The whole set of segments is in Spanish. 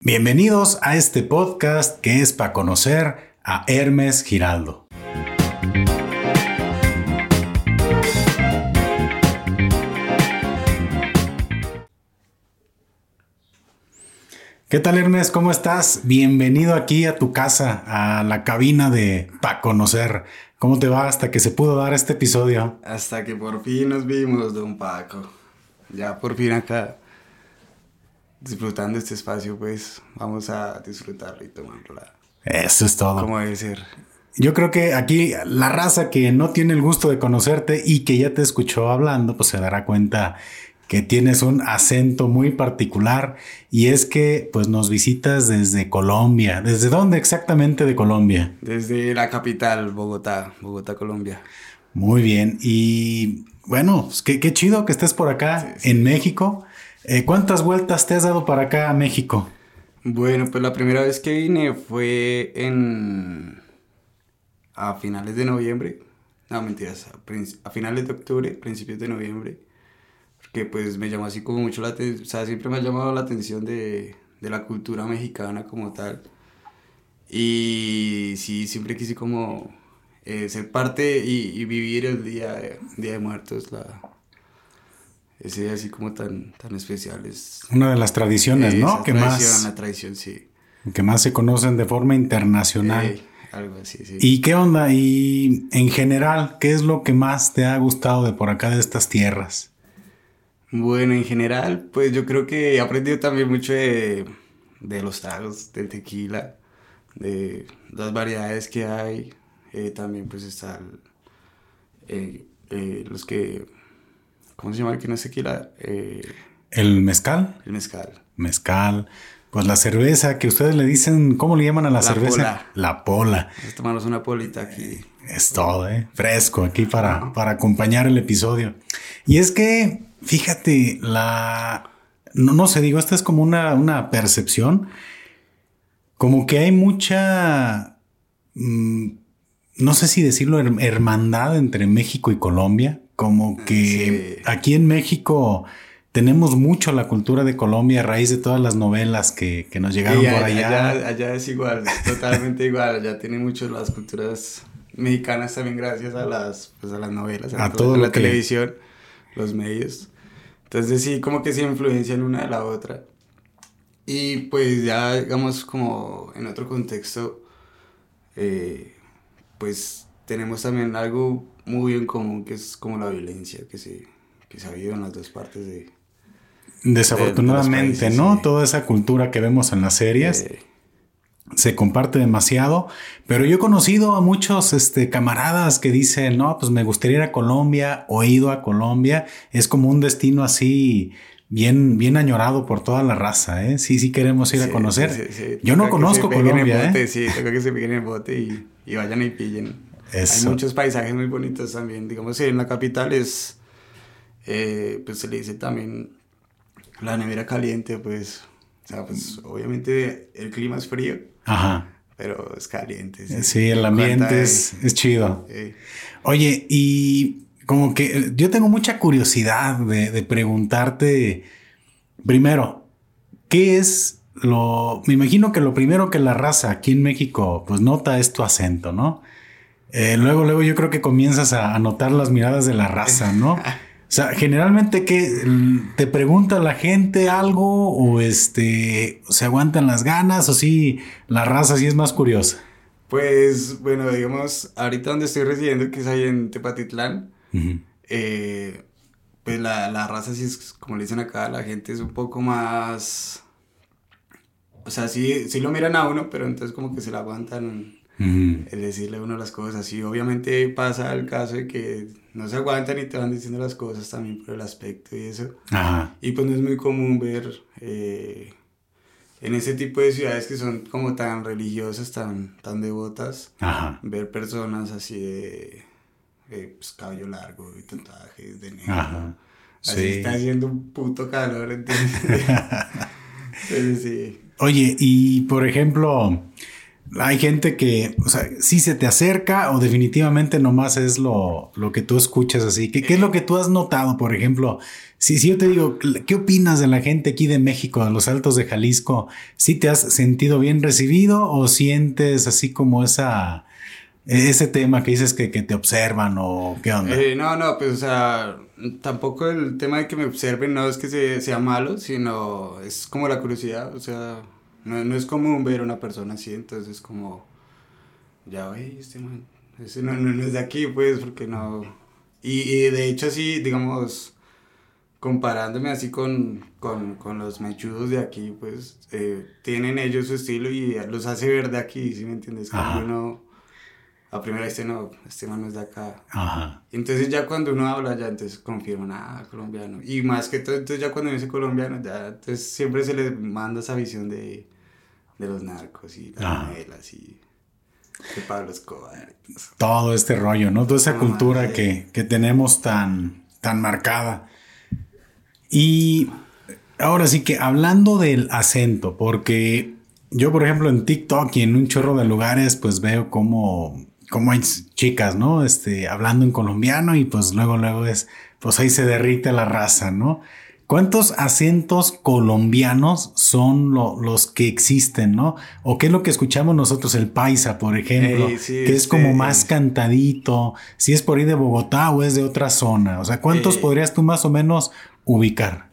Bienvenidos a este podcast que es para conocer a Hermes Giraldo. ¿Qué tal Hermes? ¿Cómo estás? Bienvenido aquí a tu casa, a la cabina de Pa Conocer. ¿Cómo te va hasta que se pudo dar este episodio? Hasta que por fin nos vimos, don Paco. Ya por fin acá disfrutando este espacio, pues vamos a disfrutarlo y tomarla. Eso es todo. Como debe ser. Yo creo que aquí la raza que no tiene el gusto de conocerte y que ya te escuchó hablando, pues se dará cuenta que tienes un acento muy particular y es que pues nos visitas desde Colombia. ¿Desde dónde exactamente de Colombia? Desde la capital, Bogotá, Bogotá, Colombia. Muy bien. Y bueno, pues, qué, qué chido que estés por acá en México. Eh, ¿Cuántas vueltas te has dado para acá a México? Bueno, pues la primera vez que vine fue en... a finales de noviembre. No, mentiras, a, finales de octubre, principios de noviembre. Porque pues me llamó así como mucho la atención, o sea, siempre me ha llamado la atención de, de la cultura mexicana como tal. Y sí, siempre quise como eh, ser parte y, vivir el día, día de Muertos, ese día así como tan, tan especial. Es, Una de las tradiciones, ¿no? Que más, la tradición, sí. Que más se conocen de forma internacional. algo así, sí. ¿Y qué onda? Y en general, ¿qué es lo que más te ha gustado de por acá, de estas tierras? Bueno, en general, pues yo creo que he aprendido también mucho de, de los tragos, del tequila, de las variedades que hay. Eh, también pues están eh, eh, los que ¿Cómo se llama el que no es tequila? Eh, ¿El mezcal? El mezcal. Mezcal. Pues la cerveza que ustedes le dicen, ¿cómo le llaman a la, cerveza? Pola. La pola. Vamos a tomarnos una polita aquí. Es todo, ¿eh? Fresco aquí para, para acompañar el episodio. Y es que, fíjate, la... No, no sé, digo, esta es como una, una percepción. Como que hay mucha... Mm, no sé si decirlo, hermandad entre México y Colombia como que aquí en México tenemos mucho la cultura de Colombia a raíz de todas las novelas que, que nos llegaron por allá. allá. allá. es igual, totalmente igual. Allá tienen mucho las culturas mexicanas también gracias a las, pues a las novelas, a, todo la televisión, los medios. Entonces sí, como que se influencian una de la otra. Y pues ya, digamos, como en otro contexto, eh, pues tenemos también algo muy en común que es como la violencia que se, que se ha habido en las dos partes de... Desafortunadamente, ¿no? Toda esa cultura que vemos en las series. se comparte demasiado, pero yo he conocido a muchos este, camaradas que dicen, no, pues me gustaría ir a Colombia o he ido a Colombia, es como un destino así bien, bien añorado por toda la raza, ¿eh? Sí, sí queremos ir a conocer. Yo no conozco Colombia, ¿eh? Sí, tengo que se peguen el bote y, y vayan y pillen. Hay muchos paisajes muy bonitos también. Digamos que en la capital es, eh, pues se le dice también la nevera caliente, pues, o sea, pues obviamente el clima es frío. Ajá. Pero es caliente. Sí, el ambiente es, es, chido. Oye, y como que yo tengo mucha curiosidad de, de preguntarte, primero, ¿qué es lo... Me imagino que lo primero que la raza aquí en México pues nota es tu acento, ¿no? Eh, luego, luego yo creo que comienzas a notar las miradas de la raza, ¿no? O sea, generalmente que te pregunta la gente algo o este se aguantan las ganas o sí la raza sí es más curiosa. Pues bueno, digamos, ahorita donde estoy residiendo, que es ahí en Tepatitlán, eh, pues la, la, raza sí es, como le dicen acá, la gente es un poco más... O sea, sí, sí lo miran a uno, pero entonces como que se la aguantan el decirle a uno las cosas. Y obviamente pasa el caso de que no se aguantan y te van diciendo las cosas también por el aspecto y eso. Y pues no es muy común ver eh, en ese tipo de ciudades que son como tan religiosas, tan, tan devotas, ver personas así de, pues, cabello largo y tatuajes de negro. Así está haciendo un puto calor, ¿entiendes? sí. Oye, y por ejemplo, hay gente que, o sea, sí se te acerca o definitivamente nomás es lo, lo que tú escuchas así. ¿Qué, ¿Qué, es lo que tú has notado, por ejemplo? Si, yo te digo, ¿qué opinas de la gente aquí de México, de los altos de Jalisco? ¿Sí te has sentido bien recibido o sientes así como esa, ese tema que dices que, que te observan o qué onda? Eh, no, no, pues o sea, tampoco el tema de que me observen no es que sea malo, sino es como la curiosidad, o sea no, no es común ver a una persona así, entonces como, ya, oye, este man, ese no, no, es de aquí, pues, porque no... Y, y de hecho, así, digamos, comparándome así con, con, con los mechudos de aquí, pues, eh, tienen ellos su estilo y los hace ver de aquí, ¿sí me entiendes? Como uno a primera vista no, este man no es de acá. Ajá. Entonces ya cuando uno habla, ya entonces confirman, ah, colombiano. Y más que todo, entonces ya cuando dice colombiano, ya entonces siempre se les manda esa visión de, de los narcos y las novelas y de Pablo Escobar. Todo este rollo, ¿no? Toda esa cultura que, que, tenemos tan, tan marcada. Y ahora sí que hablando del acento, porque yo, por ejemplo, en TikTok y en un chorro de lugares, pues veo como, como hay chicas, ¿no? Este, hablando en colombiano y pues luego, luego es, pues ahí se derrite la raza, ¿no? ¿Cuántos acentos colombianos son los que existen, no? ¿O qué es lo que escuchamos nosotros, el paisa, por ejemplo, que es como más cantadito? Si es por ahí de Bogotá o es de otra zona. O sea, ¿cuántos eh, podrías tú más o menos ubicar?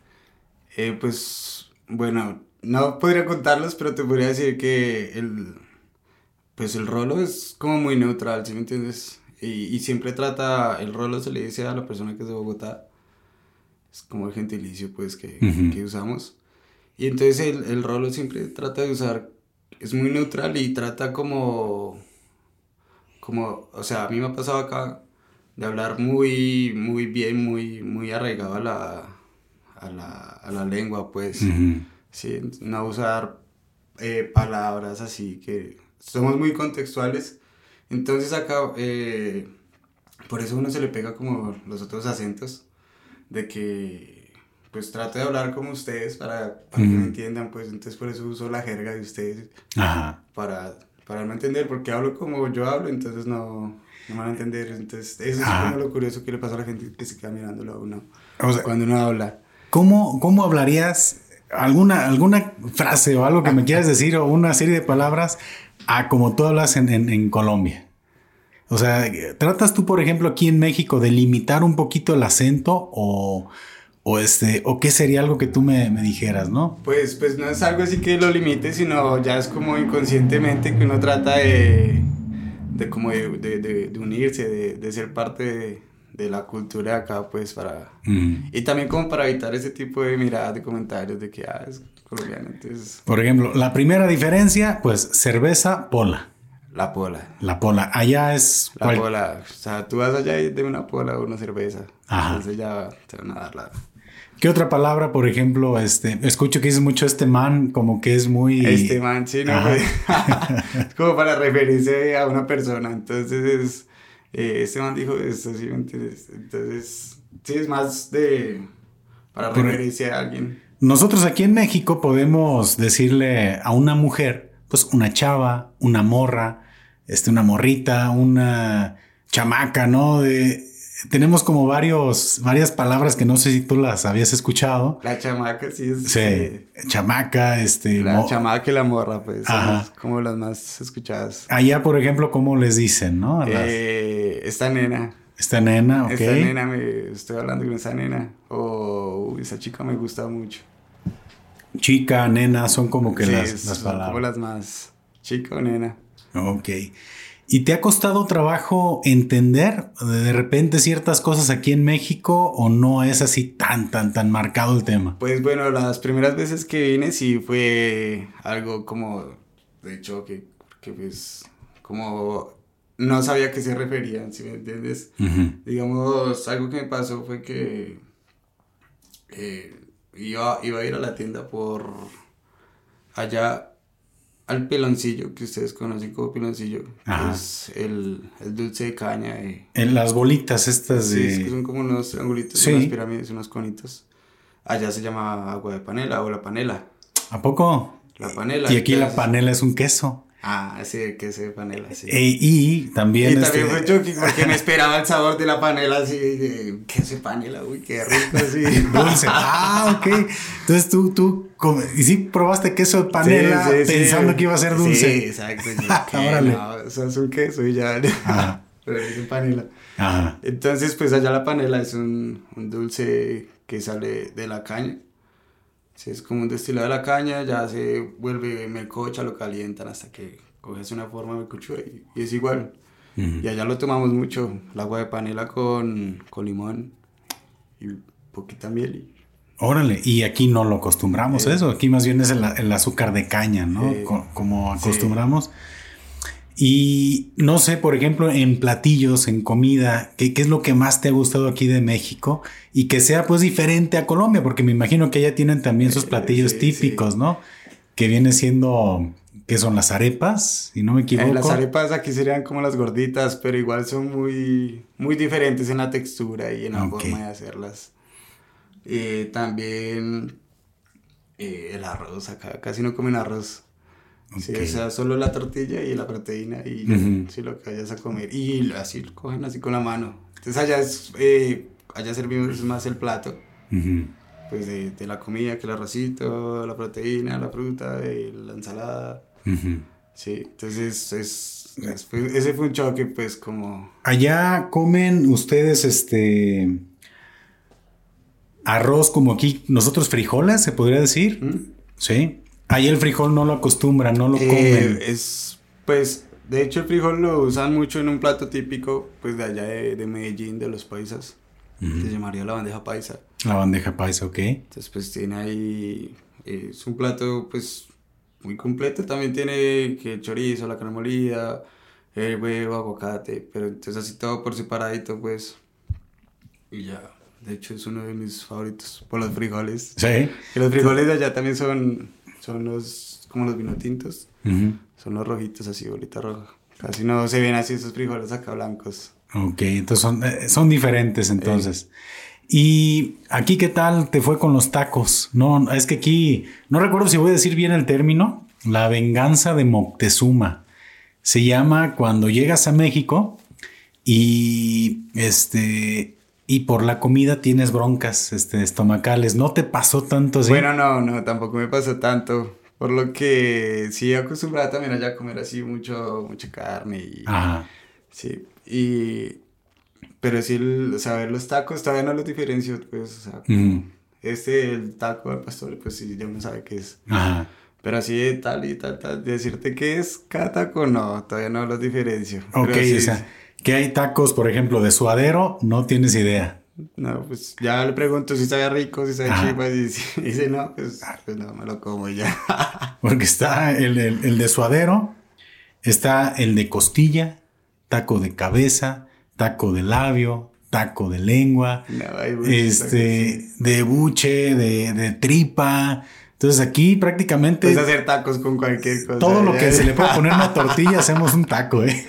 Eh, pues, bueno, no podría contarlos, pero te podría decir que el, pues el rolo es como muy neutral, ¿sí me entiendes? Y, y siempre trata, el rolo se le dice a la persona que es de Bogotá es como el gentilicio pues que, que usamos. Y entonces el, el, rolo siempre trata de usar, es muy neutral y trata como, como, o sea, a mí me ha pasado acá de hablar muy, muy bien, muy, muy arraigado a la, a la, a la lengua, pues, sí, no usar eh, palabras así que somos muy contextuales. Entonces acá, eh, por eso uno se le pega como los otros acentos de que pues trate de hablar como ustedes para, que me entiendan, pues entonces por eso uso la jerga de ustedes para para no entender, porque hablo como yo hablo, entonces no, no van a entender, entonces eso es como lo curioso que le pasa a la gente que se queda mirándolo a uno cuando uno habla. ¿Cómo, cómo hablarías alguna, alguna frase o algo que me quieras decir o una serie de palabras a como tú hablas en, en, en Colombia? O sea, ¿tratas tú, por ejemplo, aquí en México de limitar un poquito el acento o, o este, o qué sería algo que tú me, me, dijeras, no? Pues, pues no es algo así que lo limite, sino ya es como inconscientemente que uno trata de, de como de, de, de unirse, de, ser parte de, la cultura de acá, pues para... Y también como para evitar ese tipo de miradas, de comentarios de que, ah, es colombiano, entonces... Por ejemplo, la primera diferencia, pues cerveza, pola. La pola. La pola. Allá es. La pola. O sea, tú vas allá y de una pola o una cerveza. Ajá. Entonces ya te van a dar la. ¿Qué otra palabra, por ejemplo, este, escucho que dices mucho este man, como que es muy... Este man, sí, no, es como para referirse a una persona, entonces, eh, este man dijo esto, ¿sí me entiendes? Entonces, sí, es más de, para referirse a alguien. Nosotros aquí en México podemos decirle a una mujer, pues una chava, una morra, este, una morrita, una chamaca, ¿no? De, tenemos como varios, varias palabras que no sé si tú las habías escuchado. La chamaca, sí es. Sí, chamaca, este. La chamaca y la morra, pues. Ajá. como las más escuchadas. Allá, por ejemplo, ¿cómo les dicen, no? Eh, esta nena. Esta nena, ok. Esta nena, me estoy hablando con esa nena. O esa chica me gusta mucho. Chica, nena, son como que las, las palabras. Como las más. Chica o nena. Ok. ¿Y te ha costado trabajo entender de repente ciertas cosas aquí en México o no es así tan, tan, tan marcado el tema? Pues bueno, las primeras veces que vine sí fue algo como de choque, que pues como no sabía a qué se referían, si me entiendes. Digamos, algo que me pasó fue que eh, iba, iba a ir a la tienda por allá al piloncillo, que ustedes conocen como piloncillo, es el, el, dulce de caña. en las bolitas estas de... Sí, que son como unos triangulitos, unas pirámides, unos conitos. Allá se llama agua de panela o la panela. ¿A poco? La panela. Y aquí la panela es un queso. Ah, sí, el queso de panela, sí. E, y también... Y también este... fue choque porque me esperaba el sabor de la panela así, de queso de panela, uy, qué rico así. Dulce. Ah, ok. Entonces tú, tú, y sí probaste queso de panela sí, sí, pensando sí. que iba a ser dulce. Sí, exacto. Órale. No, o sea, es un queso y ya. Ajá. Pero es un panela. Ajá. Entonces, pues allá la panela es un, un dulce que sale de la caña. Sí, es como un destilado de la caña, ya se vuelve melcocha, lo calientan hasta que coges una forma de melcochuda y, y, es igual. Uh -huh. Y allá lo tomamos mucho, el agua de panela con, con limón y poquita miel. Y... Órale, y aquí no lo acostumbramos eh, eso, aquí más bien es el, el azúcar de caña, ¿no? Eh, como acostumbramos. Sí. Y no sé, por ejemplo, en platillos, en comida, ¿qué, ¿qué, es lo que más te ha gustado aquí de México? Y que sea pues diferente a Colombia, porque me imagino que allá tienen también sus platillos sí, típicos, sí. ¿no? Que viene siendo, ¿qué son las arepas? Si no me equivoco. Eh, las arepas aquí serían como las gorditas, pero igual son muy, muy diferentes en la textura y en la okay. forma de hacerlas. Eh, también eh, el arroz, acá casi no comen arroz. Okay. Sí, o sea, solo la tortilla y la proteína y uh -huh. sí, lo que vayas a comer. Y así lo cogen así con la mano. Entonces allá, es, eh, allá servimos más el plato. Uh -huh. Pues de, de, la comida, que el arrocito, la proteína, la fruta, la ensalada. Uh -huh. Sí, entonces es, es, ese fue un choque pues como... Allá comen ustedes este... Arroz como aquí, nosotros frijoles, se podría decir. ¿Mm? Sí. Ahí el frijol no lo acostumbran, no lo comen. Eh, es, pues, de hecho el frijol lo usan mucho en un plato típico, pues, de allá de, de Medellín, de los paisas. Uh -huh. Se llamaría la bandeja paisa. La bandeja paisa, ok. Entonces, pues, tiene ahí, eh, es un plato, pues, muy completo. También tiene que chorizo, la carne molida, el huevo, aguacate, pero entonces así todo por separadito, pues, y ya. De hecho, es uno de mis favoritos por los frijoles. Sí. Y los frijoles de allá también son son los, como los vinotintos, uh -huh. son los rojitos así, bolita roja. Casi no se ven así esos frijoles acá blancos. Ok, entonces son, eh, son diferentes entonces. Eh. Y aquí, ¿qué tal te fue con los tacos? No, es que aquí, no recuerdo si voy a decir bien el término, la venganza de Moctezuma. Se llama cuando llegas a México y este y por la comida tienes broncas este, estomacales. ¿No te pasó tanto así? Bueno, no, no, tampoco me pasó tanto. Por lo que sí acostumbrada también allá a comer así mucho, mucha carne y... Ajá. Sí, y... Pero sí, el, saber los tacos todavía no los diferencio, pues, o sea, mm. este, el taco al pastor, pues sí, ya uno sabe qué es. Ajá. Pero así de tal y tal, tal, decirte qué es cada taco, no, todavía no los diferencio. Ok, sí, o sea que hay tacos, por ejemplo, de suadero, no tienes idea. No, pues ya le pregunto si sabe rico, si sabe chiva, y si dice no, pues, pues, no, me lo como y ya. Porque está el, el, el, de suadero, está el de costilla, taco de cabeza, taco de labio, taco de lengua, no, este, de buche, de, de tripa. Entonces aquí prácticamente... Puedes hacer tacos con cualquier cosa. Todo lo que se le pueda poner una tortilla hacemos un taco, ¿eh?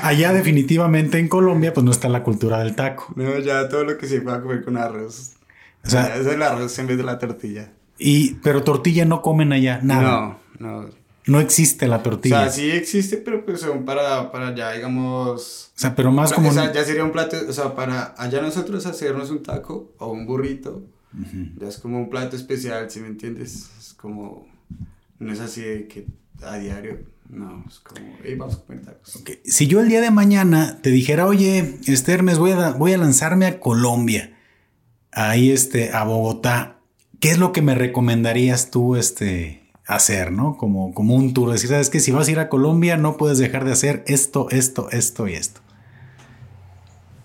Allá definitivamente en Colombia pues no está la cultura del taco. No, ya todo lo que se pueda comer con arroz. O sea, es el arroz en vez de la tortilla. Y, pero tortilla no comen allá, nada. No, no. No existe la tortilla. O sea, sí existe, pero pues son para, para allá, digamos... O sea, pero más como... O sea, ya sería un plato, o sea, para allá nosotros hacernos un taco o un burrito, uh -huh. ya es como un plato especial, si me entiendes? Es como... No es así de que a diario no, es como, hey, vamos a comer tacos. Okay. Si yo el día de mañana te dijera, oye, este Hermes, voy a, voy a lanzarme a Colombia, ahí este, a Bogotá, ¿qué es lo que me recomendarías tú este, hacer, no? Como, como un tour, decir, sabes que si vas a ir a Colombia no puedes dejar de hacer esto, esto, esto y esto.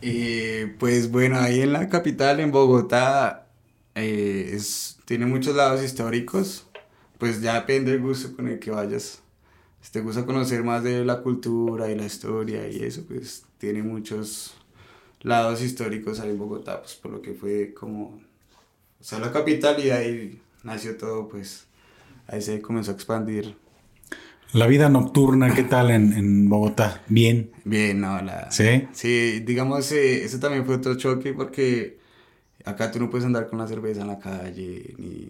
Eh, pues bueno, ahí en la capital, en Bogotá, eh, es, tiene muchos lados históricos, pues ya depende del gusto con el que vayas si te gusta conocer más de la cultura y la historia y eso, pues tiene muchos lados históricos ahí en Bogotá, pues por lo que fue como, o sea, la capital y ahí nació todo, pues ahí se comenzó a expandir. La vida nocturna, ¿qué tal en, en Bogotá? ¿Bien? Bien, no, la... ¿Sí? Sí, digamos, eh, eso también fue otro choque porque acá tú no puedes andar con la cerveza en la calle, ni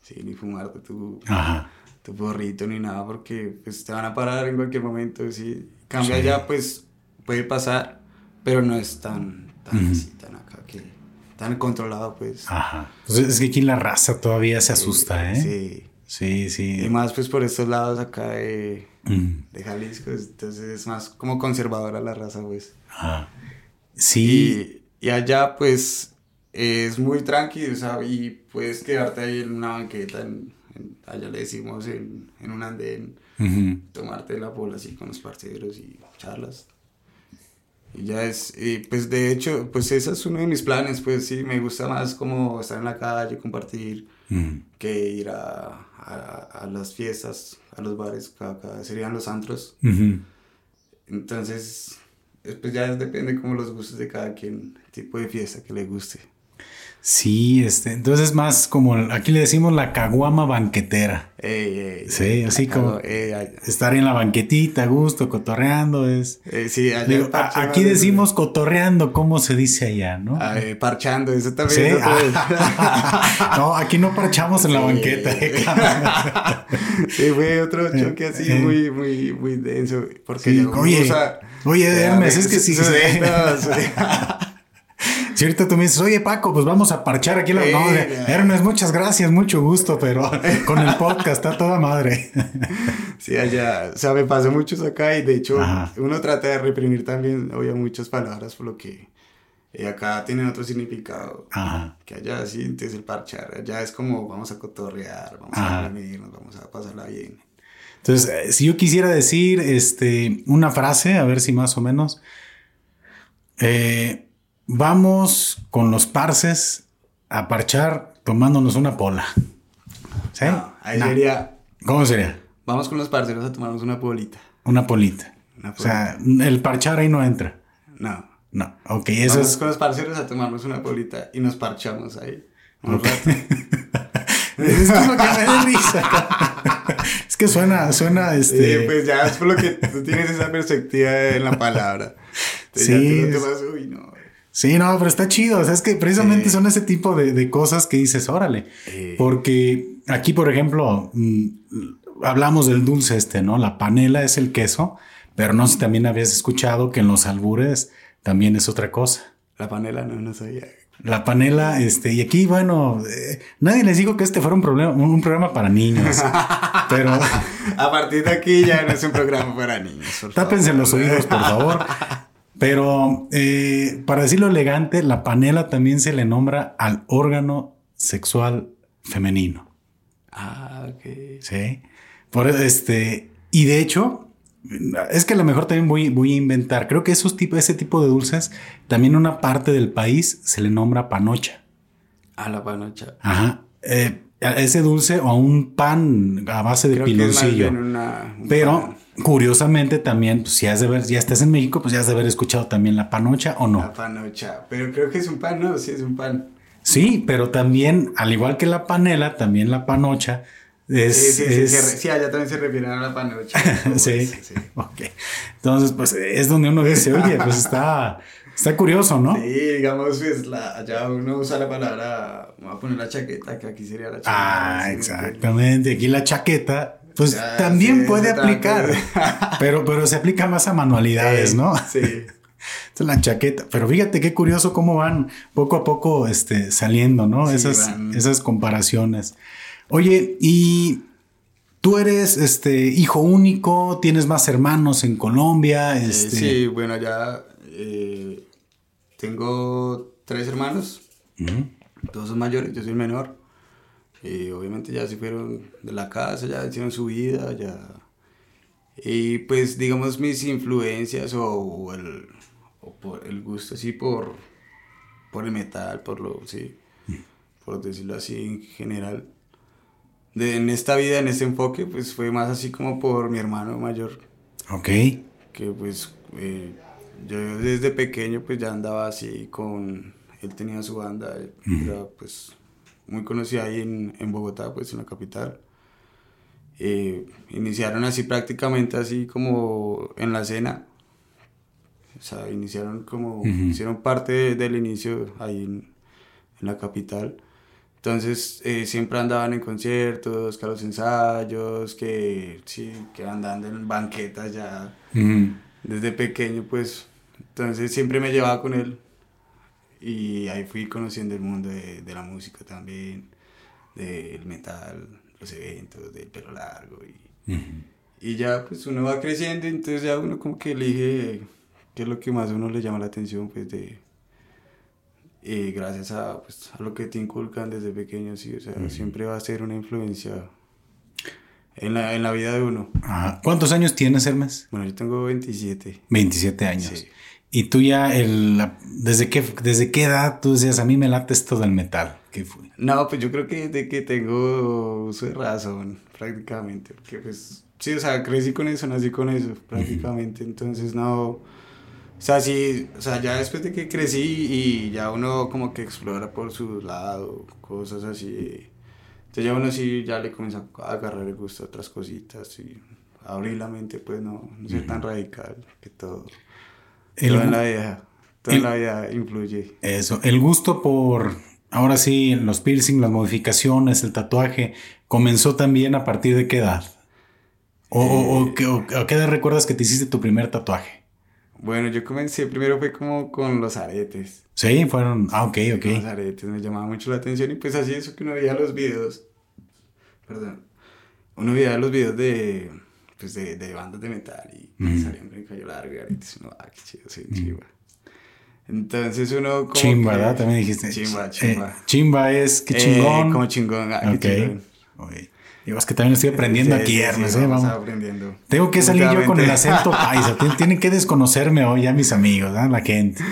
sí, ni fumarte tu, Ajá. Tu porrito ni nada, porque pues te van a parar en cualquier momento, sí. Cambia ya, pues puede pasar, pero no es tan, tan así, tan acá que tan controlado, pues. Ajá. Pues es que aquí la raza todavía se asusta, ¿eh? Sí. Sí, sí. Y más pues por estos lados acá de, de Jalisco, entonces es más como conservadora la raza, pues. Ajá. Sí. Y, y allá pues es muy tranquilo, o sea, y puedes quedarte ahí en una banqueta, en, allá le decimos en, en un andén, tomarte la bola así con los parceros y charlas. Y ya es, y pues de hecho, pues ese es uno de mis planes, pues sí, me gusta más como estar en la calle, compartir, que ir a, a, a, las fiestas, a los bares, acá serían los antros. Entonces, pues ya depende como los gustos de cada quien, el tipo de fiesta que le guste. Sí, este, entonces más como aquí le decimos la caguama banquetera. sí, así como estar en la banquetita a gusto, cotorreando es. sí, aquí decimos cotorreando, ¿cómo se dice allá, no? Ah, eh, parchando, eso también. no, aquí no parchamos en la banqueta. sí, fue otro choque así muy, muy, muy denso. Porque oye, oye, Hermes, es que sí. Si ahorita tú me dices, oye Paco, pues vamos a parchar aquí la. no, Hermes, muchas gracias, mucho gusto, pero con el podcast está toda madre. sí, allá, o sea, me pasó muchos acá y de hecho uno trata de reprimir también, oye, muchas palabras por lo que eh, acá tienen otro significado. Que allá sí, entonces el parchar, allá es como vamos a cotorrear, vamos a reunirnos, vamos a pasarla bien. Entonces, eh, si yo quisiera decir este, una frase, a ver si más o menos. Eh, Vamos con los parces a parchar tomándonos una pola. ¿Sí? ahí sería. ¿Cómo sería? Vamos con los parceros a tomarnos una polita. Una polita. O sea, el parchar ahí no entra. No. No, ok, eso Vamos con los parceros a tomarnos una polita y nos parchamos ahí. es que lo que me da risa. es que suena, suena este. Sí, pues ya es por lo que tú tienes esa perspectiva en la palabra. sí. Ya tú vas, uy, no. Sí, no, pero está chido. O sea, es que precisamente son ese tipo de, cosas que dices, órale. Porque aquí, por ejemplo, mm, hablamos del dulce este, ¿no? La panela es el queso, pero no sé si también habías escuchado que en los albures también es otra cosa. La panela no, no sabía. La panela, este, y aquí, bueno, eh, nadie les dijo que este fuera un problema, un, programa para niños. pero. A partir de aquí ya no es un programa para niños. Tápense los oídos, por favor. Pero eh, para decirlo elegante, la panela también se le nombra al órgano sexual femenino. Ah, ok. Sí. Por este, y de hecho, es que a lo mejor también voy, voy a inventar. Creo que esos tipo, ese tipo de dulces, también una parte del país se le nombra panocha. Ah, la panocha. Ajá. Eh, ese dulce o a un pan a base de piloncillo. Pero curiosamente también, pues, si has de ver, ya estás en México, pues ya has de haber escuchado también la panocha o no. La panocha, pero creo que es un pan, ¿no? Sí, es un pan. Sí, pero también, al igual que la panela, también la panocha es... Sí, sí, sí, allá también se refieren a la panocha. sí, sí, ok. Entonces, pues es donde uno dice, oye, pues está... Está curioso, ¿no? Sí, digamos, pues la, allá uno usa la palabra, vamos a poner la chaqueta, que aquí sería la chaqueta. Ah, exactamente. Aquí la chaqueta pues también puede aplicar, pero, pero se aplica más a manualidades, ¿no? Sí. es la chaqueta. Pero fíjate qué curioso cómo van poco a poco este, saliendo, ¿no? esas, esas comparaciones. Oye, y tú eres este, hijo único, tienes más hermanos en Colombia. Eh, este... sí, bueno, ya eh, tengo tres hermanos, todos son mayores, yo soy el menor. Y obviamente ya se fueron de la casa, ya hicieron su vida, ya... Y pues digamos mis influencias o, el, o por el gusto así por, por el metal, por lo, sí, por decirlo así en general. De, en esta vida, en este enfoque, pues fue más así como por mi hermano mayor. Ok. Que pues eh, yo desde pequeño pues ya andaba así con, él tenía su banda, era pues muy conocida ahí en, en Bogotá, pues en la capital. Eh, iniciaron así prácticamente así como en la escena. O sea, iniciaron como, hicieron parte del inicio ahí en, en, la capital. Entonces eh, siempre andaban en conciertos, que a los ensayos, que sí, que andando en banquetas ya desde pequeño, pues. Entonces siempre me llevaba con él y ahí fui conociendo el mundo de, de la música también, del metal, los eventos, del pelo largo y, y ya pues uno va creciendo, entonces ya uno como que elige qué es lo que más a uno le llama la atención pues de y gracias a, pues, a lo que te inculcan desde pequeño, sí, o sea, siempre va a ser una influencia en la, en la vida de uno. ¿Cuántos años tienes, Hermes? Bueno, yo tengo 27. 27 años. Y tú ya, el, ¿desde, qué, ¿desde qué edad tú decías, a mí me late esto del metal? ¿Qué fue? No, pues yo creo que de que tengo uso de razón, prácticamente. Porque pues, sí, o sea, crecí con eso, nací con eso, prácticamente. Entonces, no o sea, sí, o sea, ya después de que crecí y ya uno como que explora por su lado, cosas así. Entonces ya uno sí ya le comienza a agarrar el gusto a otras cositas y abrir la mente, pues no, no ser tan radical que todo. El, toda la vida, toda la vida influye. Eso, el gusto por, ahora sí, los piercing, las modificaciones, el tatuaje, comenzó también a partir de qué edad? ¿O, o, o, o a qué edad recuerdas que te hiciste tu primer tatuaje? Bueno, yo comencé primero fue como con los aretes. Sí, fueron. Ah, ok, ok. Los aretes me llamaba mucho la atención y pues así eso que uno veía los videos. Perdón. Uno veía los videos de. Pues de, de bandas de metal y mm. salían con el cabello largo y aretes. Uno, ah, qué chido, sí, chiva. Entonces uno como. Chimba, ¿verdad? También dijiste. Chimba, chimba. Eh, chimba es que chingón. Eh, como chingón, ah, qué okay. Digo, es que también estoy aprendiendo aquí, Hermes. ¿eh? Vamos. Aprendiendo. Tengo que salir yo con el acento paisa. Tienen que desconocerme hoy ya mis amigos, ¿no? la gente.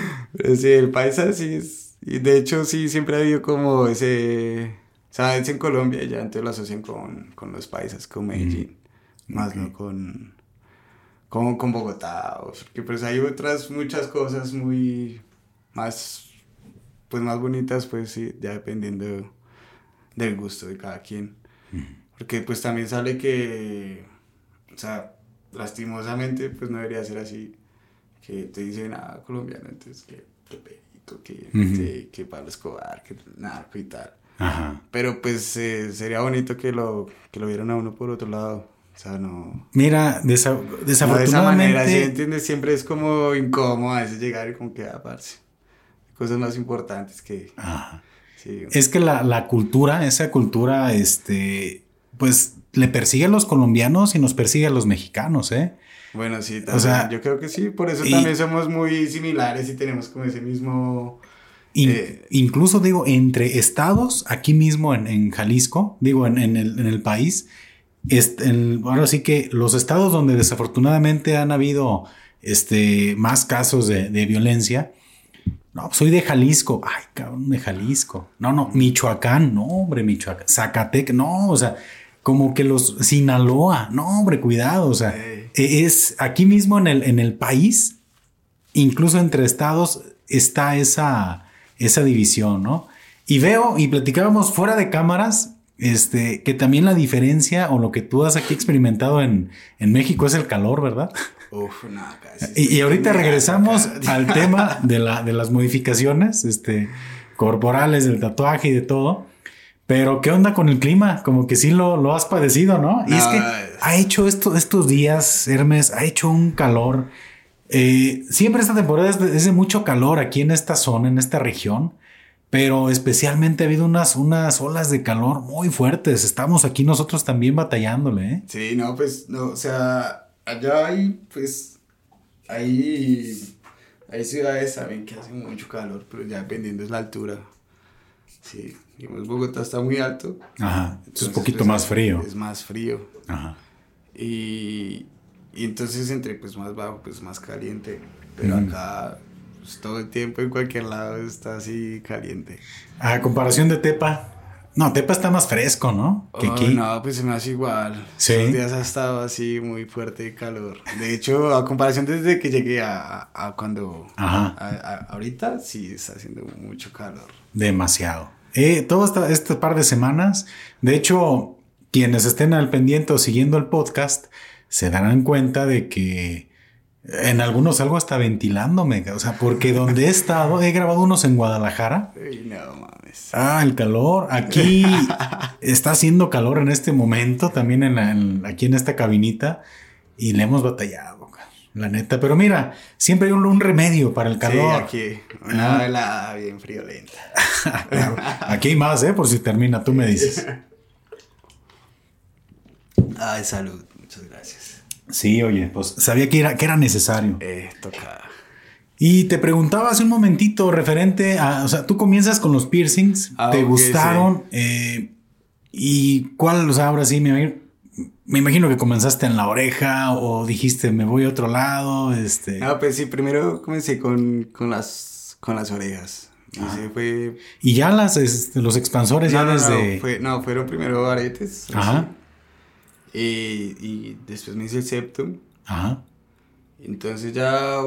Sí, el paisa sí es. Y de hecho, sí, siempre ha habido como ese. ¿Sabes? En Colombia ya entonces lo asocian con, con los paisas, con Medellín. Más no con, con, con Bogotá. O, porque pues hay otras muchas cosas muy. Más. Pues más bonitas, pues sí, ya dependiendo del gusto de cada quien. Porque pues también sale que, o sea, lastimosamente pues no debería ser así, que te dicen, ah, colombiano, entonces que, que perico, que, que, Pablo Escobar, que narco y tal. Ajá. Pero pues eh, sería bonito que lo, que lo vieran a uno por otro lado. O sea, no. Mira, desafortunadamente. No de esa manera, ¿sí entiendes? Siempre es como incómodo a veces llegar y como que aparse. Ah, cosas más importantes que. Ajá. Sí. Es que la, la, cultura, esa cultura, este pues le persigue a los colombianos y nos persigue a los mexicanos, ¿eh? Bueno, sí, también. O sea, yo creo que sí, por eso también somos muy similares y tenemos como ese mismo... Eh, incluso digo, entre estados, aquí mismo en, Jalisco, digo, en, el, país, ahora sí que los estados donde desafortunadamente han habido este, más casos de, de violencia, no, soy de Jalisco. Ay, cabrón, de Jalisco. No, no, Michoacán. No, hombre, Michoacán. Zacatecas. No, o sea, como que los Sinaloa, no, hombre, cuidado, o sea, e, es aquí mismo en el, en el país, incluso entre estados, está esa, esa división, ¿no? Y veo, y platicábamos fuera de cámaras, este, que también la diferencia o lo que tú has aquí experimentado en, en México es el calor, ¿verdad? Uf, no, y, y, ahorita regresamos al tema de, la, de las modificaciones este, corporales, del tatuaje y de todo. Pero, ¿qué onda con el clima? Como que sí lo, lo has padecido, ¿no? Y es que ha hecho esto, estos días, Hermes, ha hecho un calor. Eh, siempre esta temporada es de, mucho calor aquí en esta zona, en esta región. Pero especialmente ha habido unas, unas olas de calor muy fuertes. Estamos aquí nosotros también batallándole, ¿eh? Sí, no, pues, no, o sea, allá hay, pues, hay, hay ciudades también que hacen mucho calor, pero ya dependiendo es la altura. Sí, digamos, Bogotá está muy alto. Ajá, es un poquito pues, más frío. Es más frío. Ajá. Y, y, entonces entre pues más bajo, pues más caliente. Pero acá pues, todo el tiempo en cualquier lado está así caliente. A comparación de Tepa. No, Tepa está más fresco, ¿no? Que aquí. No, pues se me hace igual. Sí. Los días ha estado así muy fuerte de calor. De hecho, a comparación desde que llegué a, a cuando. Ajá. ahorita sí está haciendo mucho calor. Demasiado. Eh, toda esta, par de semanas, de hecho, quienes estén al pendiente o siguiendo el podcast, se darán cuenta de que En algunos algo hasta ventilándome, o sea, porque donde he estado, he grabado unos en Guadalajara. Ay, no mames. Ah, el calor. Aquí está haciendo calor en este momento, también en, la, aquí en esta cabinita, y le hemos batallado, la neta. Pero mira, siempre hay un, remedio para el calor. Sí, aquí, una ah. bien friolenta. Aquí hay más, ¿eh? Por si termina, tú me dices. Ay, salud. Sí, oye, pues sabía que era, que era necesario. Toca. Y te preguntaba hace un momentito referente a, o sea, tú comienzas con los piercings, ah, te gustaron, eh, y cuál, o sea, ahora sí, me, me imagino que comenzaste en la oreja o dijiste me voy a otro lado, este. Ah, pues sí, primero comencé con, con las, con las orejas. Y, ah. fue... y ya las, este, los expansores ya desde... No, no, fueron primero aretes. Ajá. Y, y después me hice el septum. Ajá. Entonces ya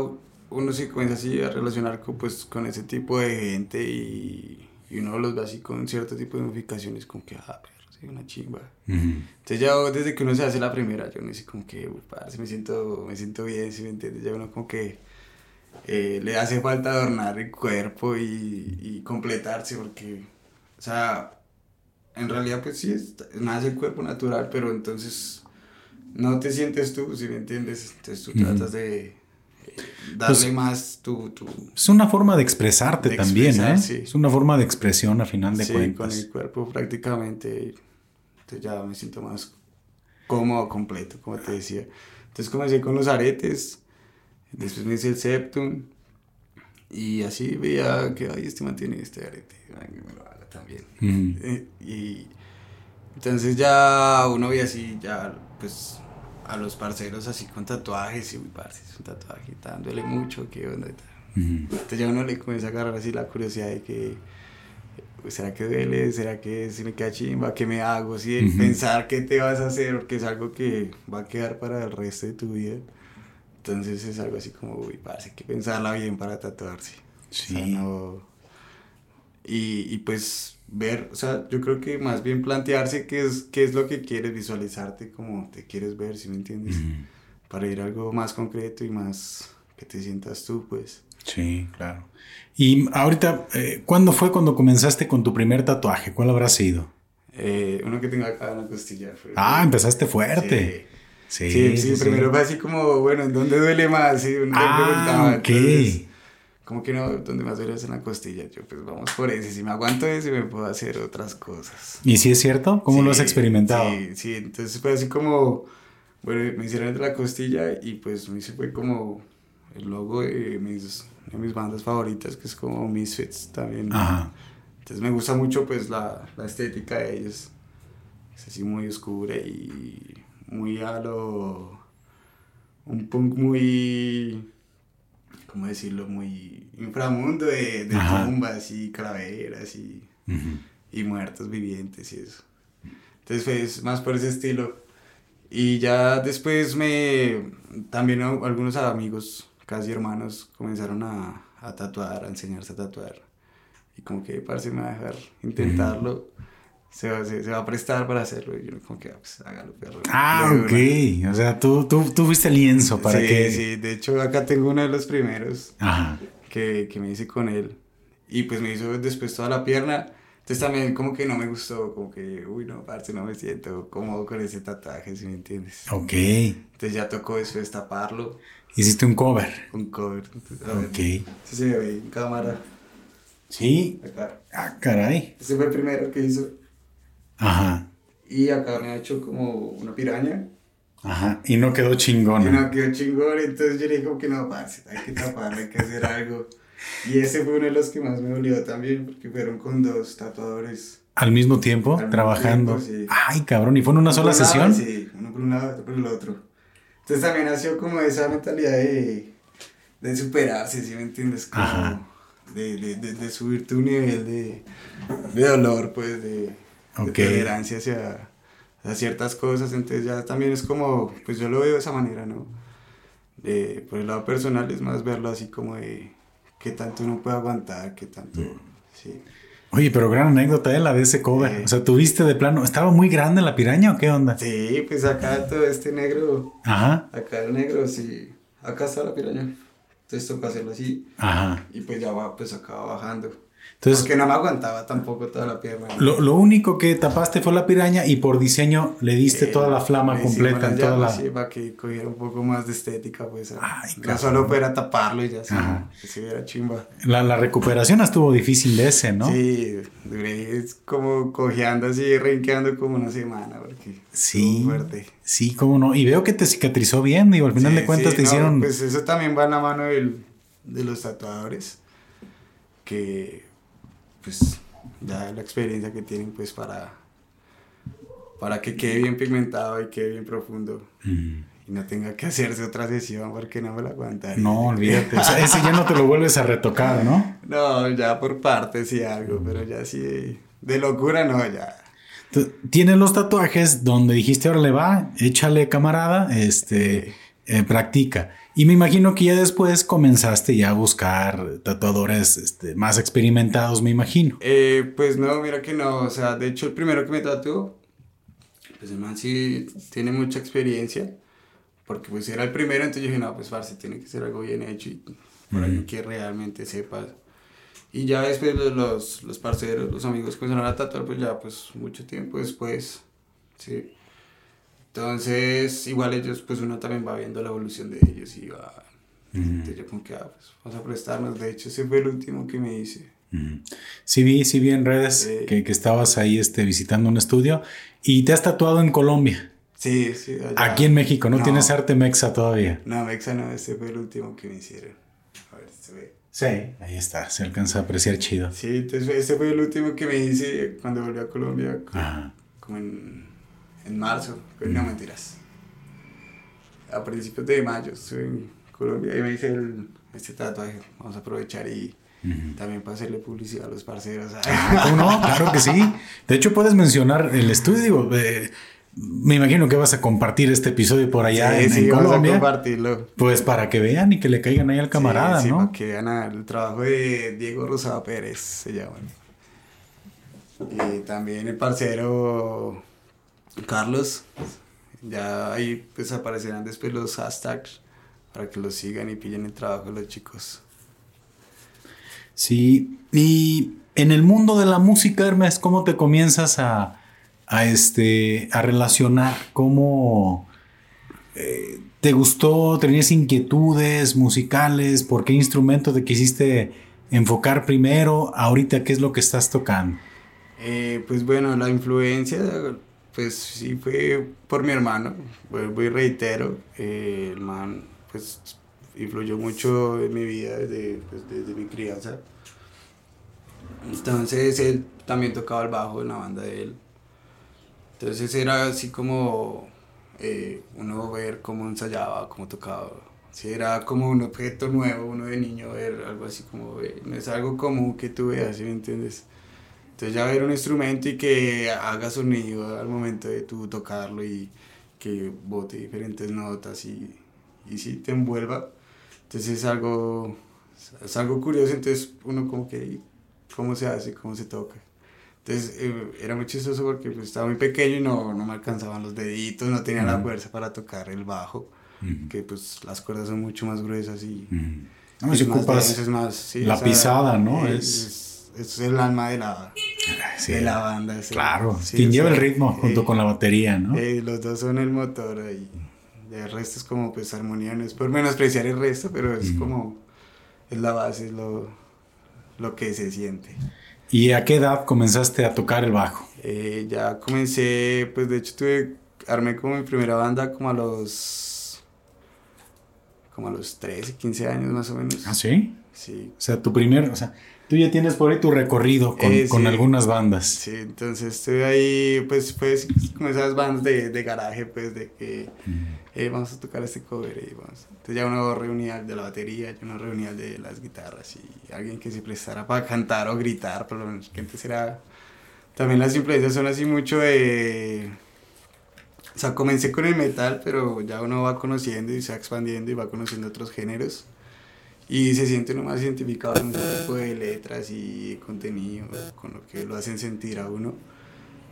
uno se comienza así a relacionar con, pues, con ese tipo de gente y, y uno los ve así con cierto tipo de modificaciones, como que, ah, pero sí, una chimba. Entonces ya desde que uno se hace la primera, yo me dice como que, uy, me siento, me siento bien, si me entiendes, ya uno como que eh, le hace falta adornar el cuerpo y, y completarse porque, o sea, en realidad pues sí, es, nace el cuerpo natural, pero entonces no te sientes tú, si me entiendes, entonces tú tratas de eh, darle pues, más tu, Es una forma de expresarte también, ¿eh? Es una forma de expresión a final de sí, con el cuerpo prácticamente, entonces ya me siento más cómodo, completo, como te decía. Entonces comencé con los aretes, después me hice el septum, y así veía que, ay, este mantiene este arete, me lo también. Eh, y entonces ya uno ve así, ya pues a los parceros así con tatuajes y uy, parce, es un tatuaje, dándole mucho, qué onda Entonces ya uno le comienza a agarrar así la curiosidad de que, ¿será que duele? ¿Será que si me queda chimba? ¿Qué me hago? ¿Sí? Pensar qué te vas a hacer, porque es algo que va a quedar para el resto de tu vida. Entonces es algo así como, uy, parce, hay que pensarla bien para tatuarse. Sí. no y, y, pues ver, o sea, yo creo que más bien plantearse qué es, qué es lo que quieres visualizarte, como te quieres ver, si me entiendes, para ir a algo más concreto y más que te sientas tú, pues. Sí, claro. Y ahorita, eh, ¿cuándo fue cuando comenzaste con tu primer tatuaje? ¿Cuál habrá sido? Eh, uno que tengo acá en la costilla. ah, empezaste fuerte. Sí. Sí, sí, primero fue así como, bueno, ¿en dónde duele más? Sí, uno ah, ok como que no, donde más duele es en la costilla. Yo, pues vamos por ese. Si me aguanto ese, me puedo hacer otras cosas. ¿Y si es cierto? ¿Cómo lo has experimentado? Sí, sí. Entonces fue así como, bueno, me hicieron de la costilla y pues me hice fue como el logo de mis, de mis bandas favoritas, que es como Misfits también. Ajá. Entonces me gusta mucho pues la, la estética de ellos. Es así muy oscura y muy a lo... Un punk muy ¿cómo decirlo? Muy inframundo de, de tumbas y calaveras y, y muertos vivientes y eso. Entonces fue más por ese estilo. Y ya después me, también algunos amigos, casi hermanos, comenzaron a, a tatuar, a enseñarse a tatuar. Y como que parece me va a dejar intentarlo se va, se, va, a prestar para hacerlo. Y yo como que, ah, pues hágalo, perro. Ah, ok. O sea, tú, tú, tú fuiste lienzo para que... Sí, de hecho acá tengo uno de los primeros Ajá. Que, que me hice con él. Y pues me hizo después toda la pierna. Entonces también como que no me gustó, como que, uy, no, parce, no me siento cómodo con ese tatuaje, si me entiendes. Ok. Entonces ya tocó eso, destaparlo. Hiciste un cover. Un cover. ok. Sí, se ve en cámara. Sí. Acá. Ah, caray. Ese fue el primero que hizo. Ajá. Y acá me ha hecho como una piraña. Ajá, y no quedó chingón. Y no quedó chingón, entonces yo le dije como que no, parce, hay que taparlo, hay que hacer algo. Y ese fue uno de los que más me dolió también, porque fueron con dos tatuadores. ¿Al mismo tiempo? trabajando. sí. Ay, cabrón, ¿y fue en una sola sesión? sí, uno por un lado, otro por el otro. Entonces también nació como esa mentalidad de, de superarse, ¿sí me entiendes? Como de, de, de, de, subir tu nivel de, de dolor, pues, de de tolerancia hacia, ciertas cosas, entonces ya también es como, pues yo lo veo de esa manera, ¿no? por el lado personal es más verlo así como de qué tanto uno puede aguantar, qué tanto, mm. sí. Oye, pero gran anécdota de ¿eh? la de ese cover. O sea, ¿tuviste de plano? ¿Estaba muy grande la piraña o qué onda? Sí, pues acá todo este negro. Ajá. Acá el negro, sí. acá está la piraña. Entonces toca hacerlo así. Ajá. Y pues ya va, pues acá bajando. Entonces, Porque no me aguantaba tampoco toda la pierna. Lo, lo, único que tapaste fue la piraña y por diseño le diste toda la flama completa en toda la... Sí, para que cogiera un poco más de estética, pues. Ay, no solo fuera taparlo y ya sí, se viera chimba. La, la, recuperación estuvo difícil de ese, ¿no? Sí, duré como cojeando así, renqueando como una semana, porque sí, fuerte. Sí, cómo no. Y veo que te cicatrizó bien, digo, al final de cuentas te hicieron... Pues eso también va en la mano del, de los tatuadores, que pues ya la experiencia que tienen pues para, para que quede bien pigmentado y quede bien profundo. Mm. Y no tenga que hacerse otra sesión porque no me la aguantaría. No, olvídate. ese ya no te lo vuelves a retocar, ¿no? No, ya por partes y algo, pero ya sí de, locura no, ya. Tienes los tatuajes donde dijiste, ahora le va, échale camarada, este, eh, practica. Y me imagino que ya después comenzaste ya a buscar tatuadores este, más experimentados, me imagino. Eh, pues no, mira que no. O sea, de hecho, el primero que me tatuó, pues el man sí tiene mucha experiencia. Porque pues era el primero, entonces yo dije, no, pues parce, tiene que ser algo bien hecho y que realmente sepas. Y ya después los, los parceros, los amigos que comenzaron a tatuar, pues ya pues mucho tiempo después, sí. Entonces, igual ellos, pues uno también va viendo la evolución de ellos y va... Entonces yo como que, ah, pues vamos a prestarnos. De hecho, ese fue el último que me hice. Sí vi, sí vi en redes que, que, estabas ahí este, visitando un estudio y te has tatuado en Colombia. Sí, sí. Aquí en México, ¿no, tienes arte mexa todavía? No, mexa no, ese fue el último que me hicieron. A ver se ve. Sí, ahí está, se alcanza a apreciar chido. Sí, entonces ese fue el último que me hice cuando volví a Colombia, como en en marzo, no mentiras. A principios de mayo estuve en Colombia y me hice el, este tatuaje. Vamos a aprovechar y también para hacerle publicidad a los parceros. Ah, no? Claro que sí. De hecho, puedes mencionar el estudio. me imagino que vas a compartir este episodio por allá en, sí, Colombia. Vamos a compartirlo. Pues para que vean y que le caigan ahí al camarada, sí, ¿no? Para que vean el trabajo de Diego Rosado Pérez, se llama. Y también el parcero Carlos. Ya ahí pues aparecerán después los hashtags para que los sigan y pillen el trabajo de los chicos. Sí, y en el mundo de la música, Hermes, ¿cómo te comienzas a, a este, a relacionar? ¿Cómo eh, te gustó? ¿Tenías inquietudes musicales? ¿Por qué instrumento te quisiste enfocar primero? Ahorita, ¿qué es lo que estás tocando? Eh, pues bueno, la influencia pues sí fue por mi hermano, vuelvo y reitero, eh, el man pues influyó mucho en mi vida desde, pues, desde mi crianza. Entonces él también tocaba el bajo en la banda de él. Entonces era así como eh, uno ver cómo ensayaba, cómo tocaba. Sí, era como un objeto nuevo, uno de niño ver algo así como, no es algo común que tú veas, ¿sí me entiendes? Entonces ya ver un instrumento y que haga sonido al momento de tú tocarlo y que bote diferentes notas y, y sí te envuelva. Entonces es algo, es algo curioso, entonces uno como que, ¿cómo se hace? ¿Cómo se toca? Entonces eh, era muy chistoso porque pues, estaba muy pequeño y no, no me alcanzaban los deditos, no tenía la fuerza para tocar el bajo, que pues las cuerdas son mucho más gruesas y... No, si ocupas más, la pisada, ¿no? es es el alma de la, de la banda. claro, quien lleva el ritmo junto con la batería, ¿no? Eh, los dos son el motor y el resto es como pues armonía, no es por menospreciar el resto, pero es como, es la base, es lo, lo que se siente. ¿Y a qué edad comenzaste a tocar el bajo? Eh, ya comencé, pues de hecho tuve, armé como mi primera banda como a los, como a los 13, 15 años más o menos. ¿Ah, sí? Sí. O sea, tu primer, o sea, Tú ya tienes por ahí tu recorrido con, eh, con algunas bandas. Sí, entonces estoy ahí, pues, pues, con esas bandas de, de garaje, pues, de que eh, vamos a tocar este cover y vamos. Entonces ya uno reunía de la batería, ya uno reunía de las guitarras y alguien que se prestara para cantar o gritar, por lo menos, que antes era... También las influencias son así mucho de... O sea, comencé con el metal, pero ya uno va conociendo y se va expandiendo y va conociendo otros géneros y se siente uno más identificado con ese tipo de letras y contenido, con lo que lo hacen sentir a uno.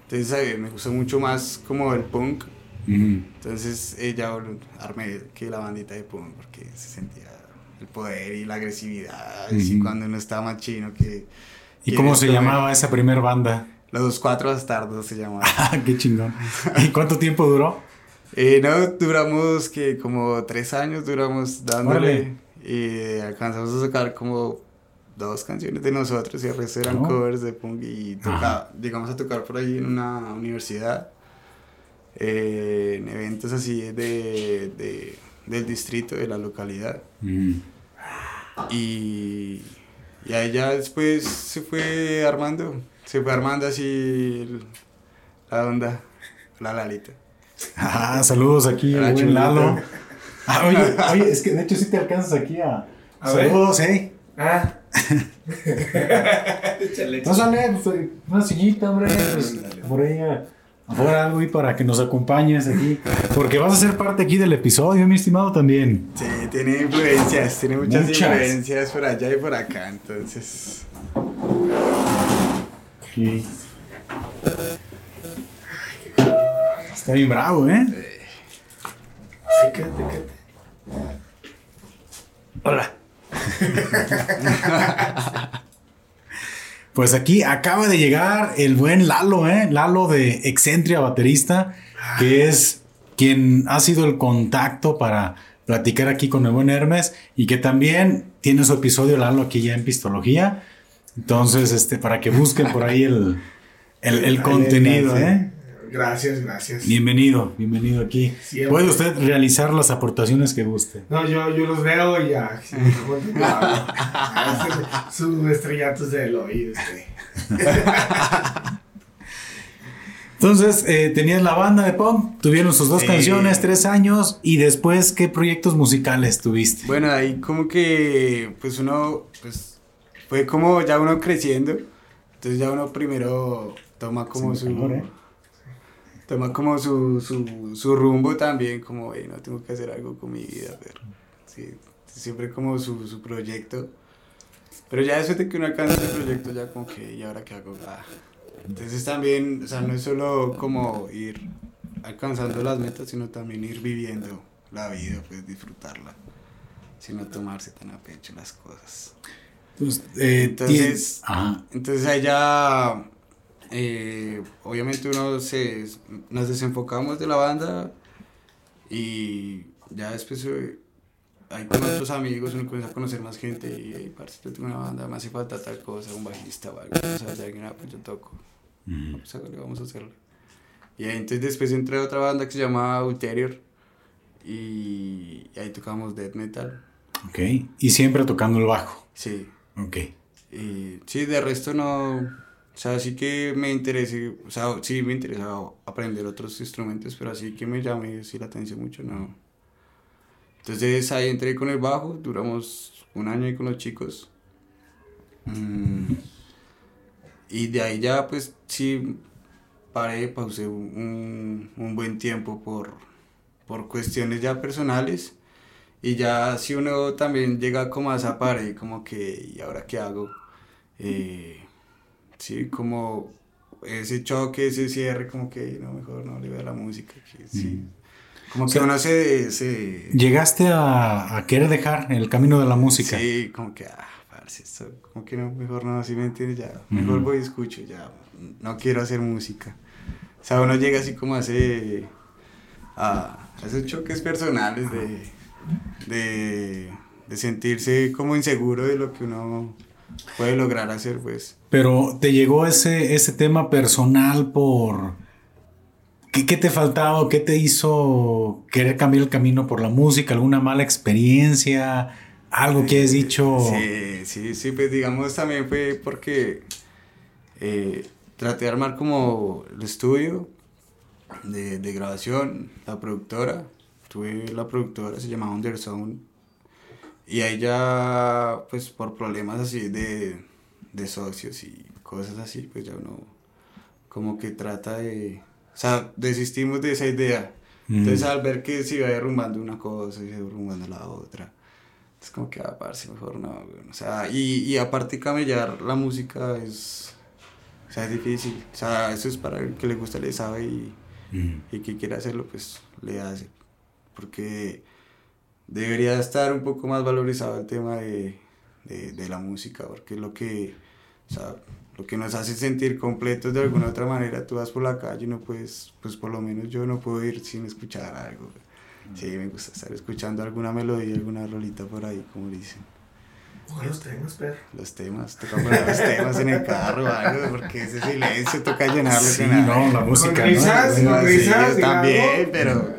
Entonces me gusta mucho más como el punk Entonces ella armé que la bandita de punk porque se sentía el poder y la agresividad, así cuando uno estaba más chino que... ¿Y cómo se llamaba esa primer banda? Los Cuatro Bastardos se llamaba. Ah, qué chingón. ¿Y cuánto tiempo duró? Eh, no, duramos que como tres años duramos dándole y alcanzamos a sacar como dos canciones de nosotros y el resto eran covers de punk y toca, llegamos a tocar por ahí en una universidad eh, en eventos así de, de, del distrito, de la localidad. Mm. Y, y ahí ya después se fue armando, se fue armando así la onda, la Lalita. Ah, saludos aquí, Lalo. Ah, oye, oye, es que de hecho sí te alcanzas aquí a... saludos, ¿eh? Ah. no sale, pues, una sillita, hombre, pues, por ahí afuera algo y para que nos acompañes aquí, porque vas a ser parte aquí del episodio, mi estimado, también. Sí, tiene influencias, tiene muchas, influencias por allá y por acá, entonces... Sí. Está bien bravo, ¿eh? Ay, quédate, quédate. Hola. Pues aquí acaba de llegar el buen Lalo, ¿eh? Lalo de Excentria Baterista, que es quien ha sido el contacto para platicar aquí con el buen Hermes y que también tiene su episodio Lalo aquí ya en Pistología. Entonces, este, para que busquen por ahí el, el contenido, ¿eh? Gracias, gracias. Bienvenido, bienvenido aquí. Puede usted realizar las aportaciones que guste. No, yo, yo los veo y ya. Su estrellatos del oído. Este. Entonces, eh, tenías la banda de punk, tuvieron sus dos canciones, tres años, y después, ¿qué proyectos musicales tuviste? Bueno, ahí como que, pues uno, pues, fue como ya uno creciendo, entonces ya uno primero toma como su... ¿eh? Toma como su, su, su rumbo también, como, hey, no tengo que hacer algo con mi vida, pero sí, siempre como su, su proyecto. Pero ya después de que uno alcanza el proyecto, ya como que, ¿y ahora qué hago? Ah. Entonces también, o sea, no es solo como ir alcanzando las metas, sino también ir viviendo la vida, pues disfrutarla, sino tomarse tan a pecho las cosas. Pues, eh, entonces, entonces ahí ya eh, obviamente uno se, nos desenfocamos de la banda y ya después eh, hay con otros amigos, uno comienza a conocer más gente y, hey, parce, yo tengo una banda, me hace falta tal cosa, un bajista o algo, o sea, si alguien, ah, pues yo toco, pues vamos a hacerlo. Y ahí, entonces después entré a otra banda que se llama Ulterior y, ahí tocamos death metal. Ok, y siempre tocando el bajo. Sí. Ok. Y sí, de resto no sea, sí que me interese, o sea, sí me interesa aprender otros instrumentos, pero así que me llame sí la atención mucho, no. Entonces ahí entré con el bajo, duramos un año ahí con los chicos. Mm, y de ahí ya pues sí paré, pausé un, un buen tiempo por, por cuestiones ya personales. Y ya si uno también llega como a esa pared, como que, ¿y ahora qué hago? Eh, sí, como ese choque, ese cierre, como que no, mejor no le veo la música, que sí. Mm. Como que uno se, se... ¿Llegaste a, a, querer dejar el camino de la música? Sí, como que, ah, parce, esto, como que no, mejor no, así me entiendes, ya, mejor voy y escucho, ya, no quiero hacer música. O sea, uno llega así como a ese, a, esos choques personales de, de, de sentirse como inseguro de lo que uno puede lograr hacer, pues. Pero te llegó ese, ese tema personal por... ¿Qué, ¿Qué, te faltaba? ¿Qué te hizo querer cambiar el camino por la música? ¿Alguna mala experiencia? ¿Algo que has dicho? Sí, sí, sí, pues digamos también fue porque eh, traté de armar como el estudio de, de, grabación, la productora. Tuve la productora, se llamaba Underzone y ahí ya, pues por problemas así de, de socios y cosas así, pues ya uno como que trata de... O sea, desistimos de esa idea. Entonces al ver que se iba derrumbando una cosa y se iba derrumbando la otra, es como que, ah, parce, mejor no, O sea, y, y aparte camellar la música es... O sea, es difícil. O sea, eso es para el que le gusta, le sabe y, y que quiere hacerlo, pues le hace. Porque debería estar un poco más valorizado el tema de, de, la música, porque es lo que, o sea, lo que nos hace sentir completos de alguna otra manera. Tú vas por la calle y no puedes, pues por lo menos yo no puedo ir sin escuchar algo. Sí, me gusta estar escuchando alguna melodía, alguna rolita por ahí, como dicen. Los temas, perro. Los temas, toca poner los temas en el carro algo, porque ese silencio toca llenarlo sí, no, la música, con risas, ¿no? con risas, sí, también, pero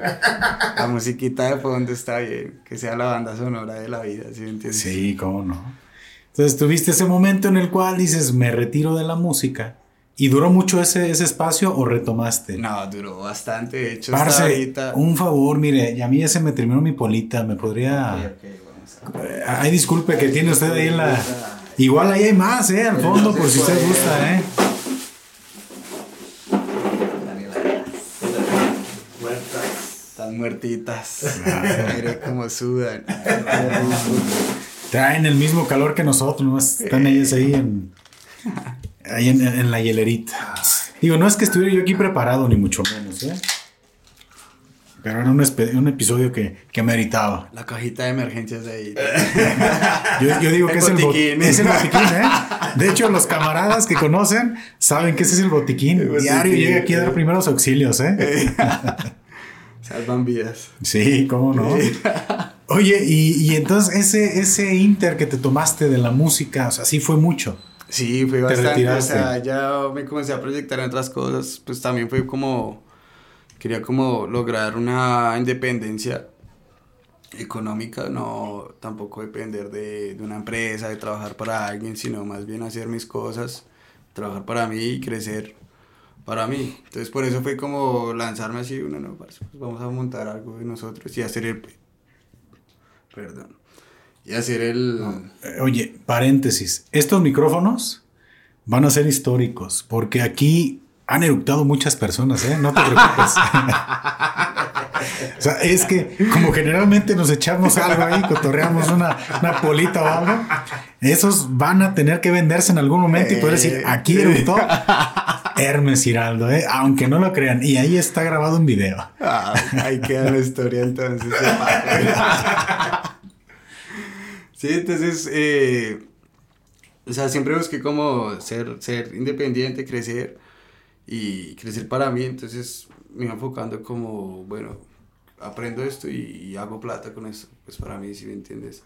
la musiquita de fondo está bien, que sea la banda sonora de la vida, ¿sí me entiendes? Sí, cómo no. Entonces tuviste ese momento en el cual dices, me retiro de la música. ¿Y duró mucho ese, ese espacio o retomaste? No, duró bastante. De hecho, Parce, ahorita... un favor, mire, y a mí ya se me terminó mi polita. ¿Me podría...? Okay, okay, vamos a... Ay, disculpe, que tiene usted ahí en la... Igual ahí hay más, ¿eh? Al fondo, por si usted gusta, ¿eh? Están muertitas. Mire cómo sudan. Traen el mismo calor que nosotros, nomás están ellas ahí en, ahí en, la hielerita. Digo, no es que estuviera yo aquí preparado, ni mucho menos, ¿eh? Pero era un, un episodio que, que, meritaba. La cajita de emergencias de ahí. yo, digo que es, el es el botiquín, ¿eh? De hecho, los camaradas que conocen saben que ese es el botiquín. Diario llega aquí a dar primeros auxilios, ¿eh? Salvan vidas. Sí, cómo no. Oye, y, entonces ese, ese inter que te tomaste de la música, o sea, sí fue mucho. Sí, fue bastante. O sea, ya me comencé a proyectar en otras cosas. Pues también fue como. Quería como lograr una independencia económica, no tampoco depender de, de una empresa, de trabajar para alguien, sino más bien hacer mis cosas, trabajar para mí y crecer para mí. Entonces por eso fue como lanzarme así, uno no, pues vamos a montar algo de nosotros y hacer el Perdón. Y hacer el... Eh, oye, paréntesis. Estos micrófonos van a ser históricos porque aquí han eructado muchas personas, ¿eh? No te preocupes. o sea, es que como generalmente nos echamos algo ahí, cotorreamos una, una polita o algo, esos van a tener que venderse en algún momento y poder decir, eh, aquí eructó Hermes Giraldo, ¿eh? aunque no lo crean. Y ahí está grabado un video. Ah, ahí queda la historia entonces. sí, entonces, eh, o sea, siempre busqué como ser, ser independiente, crecer y crecer para mí. Entonces me iba enfocando como, bueno, aprendo esto y, hago plata con esto. Pues para mí, si me entiendes.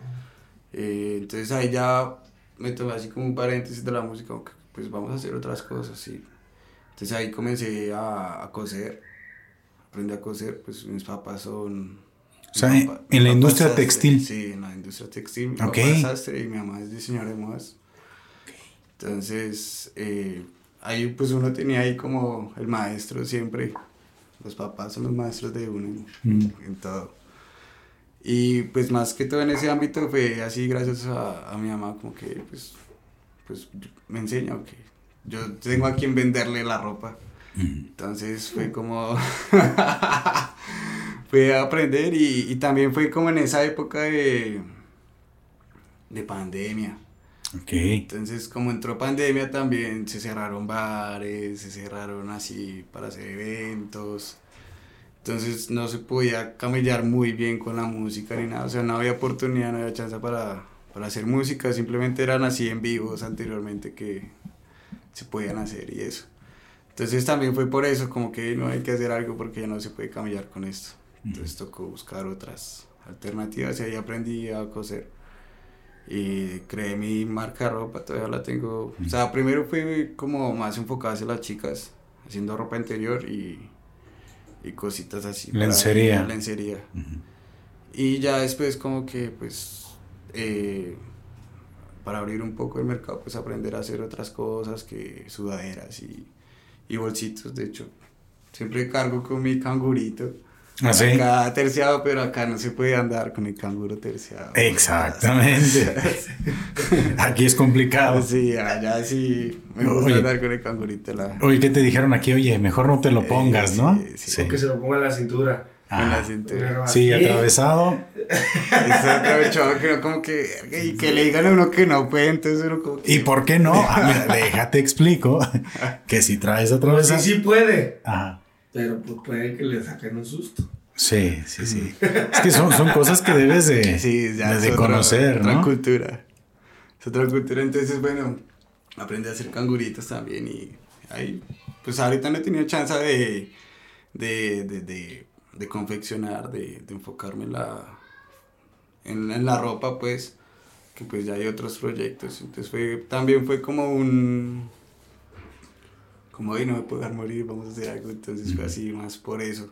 Eh, entonces ahí ya me tomé así como un paréntesis de la música, pues vamos a hacer otras cosas, sí. Entonces ahí comencé a, a coser, aprendí a coser, pues mis papás son... O sea, en la industria textil. Sí, en la industria textil. Mi papá es sastre y mi mamá es diseñadora de modas. Entonces, eh, ahí pues uno tenía ahí como el maestro siempre. Los papás son los maestros de uno en, mm. en todo. Y pues más que todo en ese ámbito fue así gracias a, a mi mamá, como que pues, pues me enseña, que yo tengo a quien venderle la ropa. Entonces fue como... fue a aprender y, y, también fue como en esa época de, de pandemia. Okay. Entonces, como entró pandemia, también se cerraron bares, se cerraron así para hacer eventos. Entonces, no se podía camellar muy bien con la música ni nada. O sea, no había oportunidad, no había chance para, para hacer música. Simplemente eran así en vivos anteriormente que, se podían hacer y eso. Entonces también fue por eso, como que no hay que hacer algo porque ya no se puede cambiar con esto. Entonces tocó buscar otras alternativas y ahí aprendí a coser. Y creé mi marca de ropa, todavía la tengo. O sea, primero fui como más enfocado hacia las chicas, haciendo ropa interior y, y cositas así. Lencería. lencería. Y ya después como que pues... Eh, para abrir un poco el mercado, pues aprender a hacer otras cosas que sudaderas y, y bolsitos. De hecho, siempre cargo con mi cangurito. ¿Ah, sí? Acá terciado, pero acá no se puede andar con el canguro terciado. Exactamente. aquí es complicado. Sí, allá sí me gusta andar con el cangurito. La... Oye, ¿qué te dijeron aquí? Oye, mejor no te lo pongas, ¿no? Sí, sí. que se lo ponga en la cintura. Ah, sí, atravesado. que como que, y que le digan a uno que no puede, entonces uno como que... ¿Y por qué no? Ah, mira, déjate explico que si traes atravesado... sí, sí puede. Ajá. pero pues puede que le saquen un susto. Sí, sí, sí. es que son, son cosas que debes de, sí, ya de, conocer, otra ¿no? cultura. Es otra cultura, entonces, bueno, aprendí a hacer canguritos también y ahí, pues ahorita no he tenido chance de, de, de, de, de confeccionar, de, de enfocarme en la, en, en la ropa, pues, que pues ya hay otros proyectos. Entonces fue, también fue como un, como, hoy no me puedo dejar morir, vamos a hacer algo. Entonces fue así, más por eso.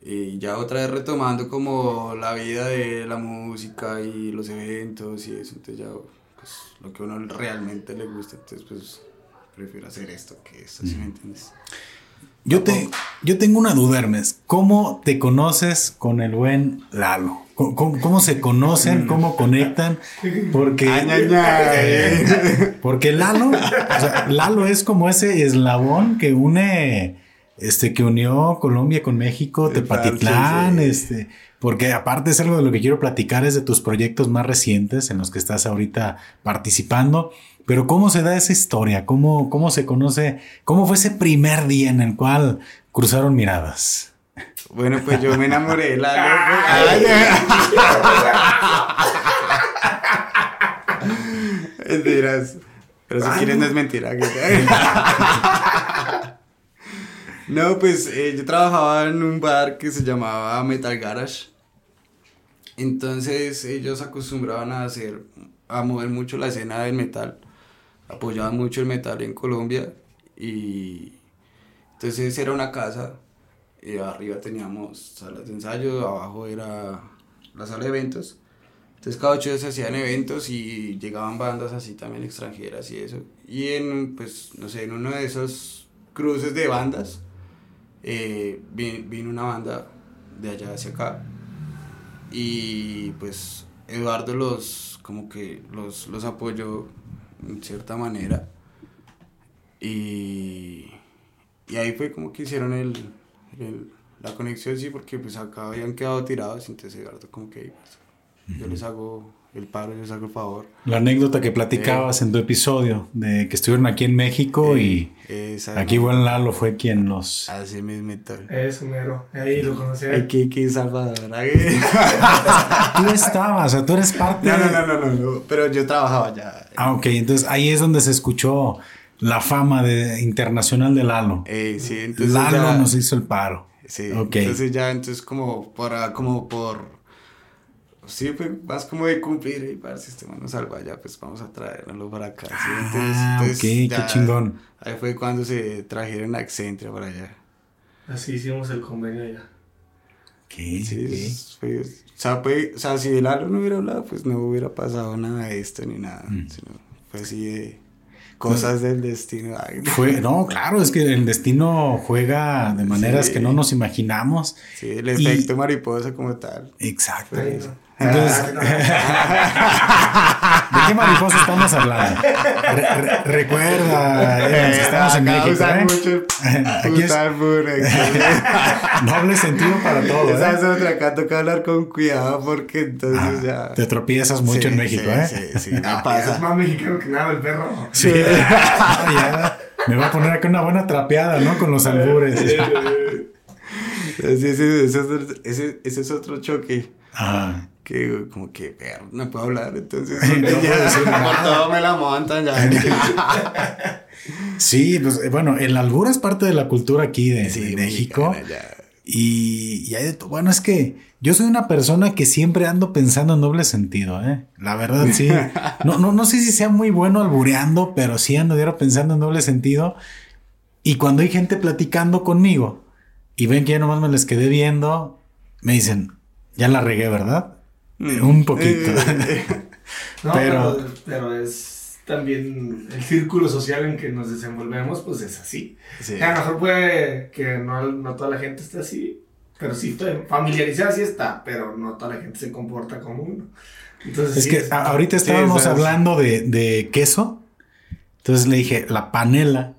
Y ya otra vez retomando como la vida de la música y los eventos y eso. Entonces ya, pues, lo que a uno realmente le gusta. Entonces, pues, prefiero hacer esto que esto, ¿sí me entiendes? Yo, te, yo tengo una duda, Hermes. ¿Cómo te conoces con el buen Lalo? ¿Cómo, cómo- cómo se conocen? ¿Cómo conectan? Porque, Ay, ay, ay. porque Lalo, o sea, Lalo es como ese eslabón que une, este, que unió Colombia con México, Tepatitlán, este, porque aparte es algo de lo que quiero platicar, es de tus proyectos más recientes en los que estás ahorita participando. Pero ¿cómo se da esa historia? ¿Cómo, cómo se conoce? ¿Cómo fue ese primer día en el cual cruzaron miradas? Bueno, pues yo me enamoré de la Mentiras. Pero si quieres no es mentira. No, pues eh, yo trabajaba en un bar que se llamaba Metal Garage. Entonces ellos acostumbraban a hacer, a mover mucho la escena del metal. Apoyaban mucho el metal en Colombia. Y entonces era una casa. y arriba teníamos salas de ensayo, abajo era la sala de eventos. Entonces cada ocho días se hacían eventos y llegaban bandas así también extranjeras y eso. Y en, pues, no sé, en uno de esos cruces de bandas, eh, vi- vino una banda de allá hacia acá. Y pues Eduardo los, como que los, los apoyó en cierta manera. Y, y ahí fue como que hicieron el, el- la conexión, sí, porque pues acá habían quedado tirados. Entonces Eduardo como que yo les hago el paro, yo les hago el favor. La anécdota que platicabas en tu episodio de que estuvieron aquí en México y Esa, aquí buen Lalo fue quien los... Así mismo. Eso, mero. Ahí lo conocí. El Kiki Salvador. ahí. Tú estabas, o sea, tú eres parte... No, no, no, no, no, no, pero yo trabajaba ya. Ah, ok, entonces ahí es donde se escuchó la fama de, internacional de Lalo. Eh, sí, entonces Lalo ya- nos hizo el paro. Sí, Ok. entonces ya, entonces como para, como por, sí, fue más como de cumplir, y para si este man nos salva ya, pues vamos a traerlo para acá, ¿sí? Ah, ok, qué chingón. Ahí fue cuando se trajeron a Accentria para allá. Así hicimos el convenio allá. Ok, Sí, ok. es- fue- o, sea, fue- o sea, si el Lalo no hubiera hablado, pues no hubiera pasado nada de esto ni nada, Mm. sino fue así de cosas del destino. ay, Fue, no, claro, es que el destino juega de maneras Sí. que no nos imaginamos. Sí, el Y- efecto mariposa como tal. Exacto. Entonces, ¿de qué mariposa estamos hablando? Re- re- recuerda, Evans, estamos en Acá México, ¿eh? mucho el Aquí es-. Doble sentido para todo, Esa ¿eh? es otra, acá toca hablar con cuidado porque entonces ya... Te tropiezas mucho Sí, en México, sí, ¿eh? Sí, sí, me Es más mexicano que nada el perro. Sí. Ya, me va a poner acá una buena trapeada, ¿no? Con los albures. Ese, ese, ese- ese es otro choque. Ah. Que como que, no puedo hablar, entonces No ya, por todo me la montan ya. Sí, pues eh, bueno, el albur es parte de la cultura aquí de, Sí, de México. mexicana. Y, y hay de bueno, es que yo soy una persona que siempre ando pensando en doble sentido, ¿eh? La verdad, sí. No, no, no sé si sea muy bueno albureando, pero sí ando pensando en doble sentido. Y cuando hay gente platicando conmigo y ven que ya nomás me les quedé viendo, me dicen, ya la regué, ¿verdad? Mm. Un poquito. No, Pero- pero, pero es también el círculo social en que nos desenvolvemos, pues es así. Sí. A lo mejor puede que no, no toda la gente esté así, pero sí, familiarizada sí está, pero no toda la gente se comporta como uno. Entonces, Es sí, que ahorita estábamos hablando de, de queso. Entonces le dije, la panela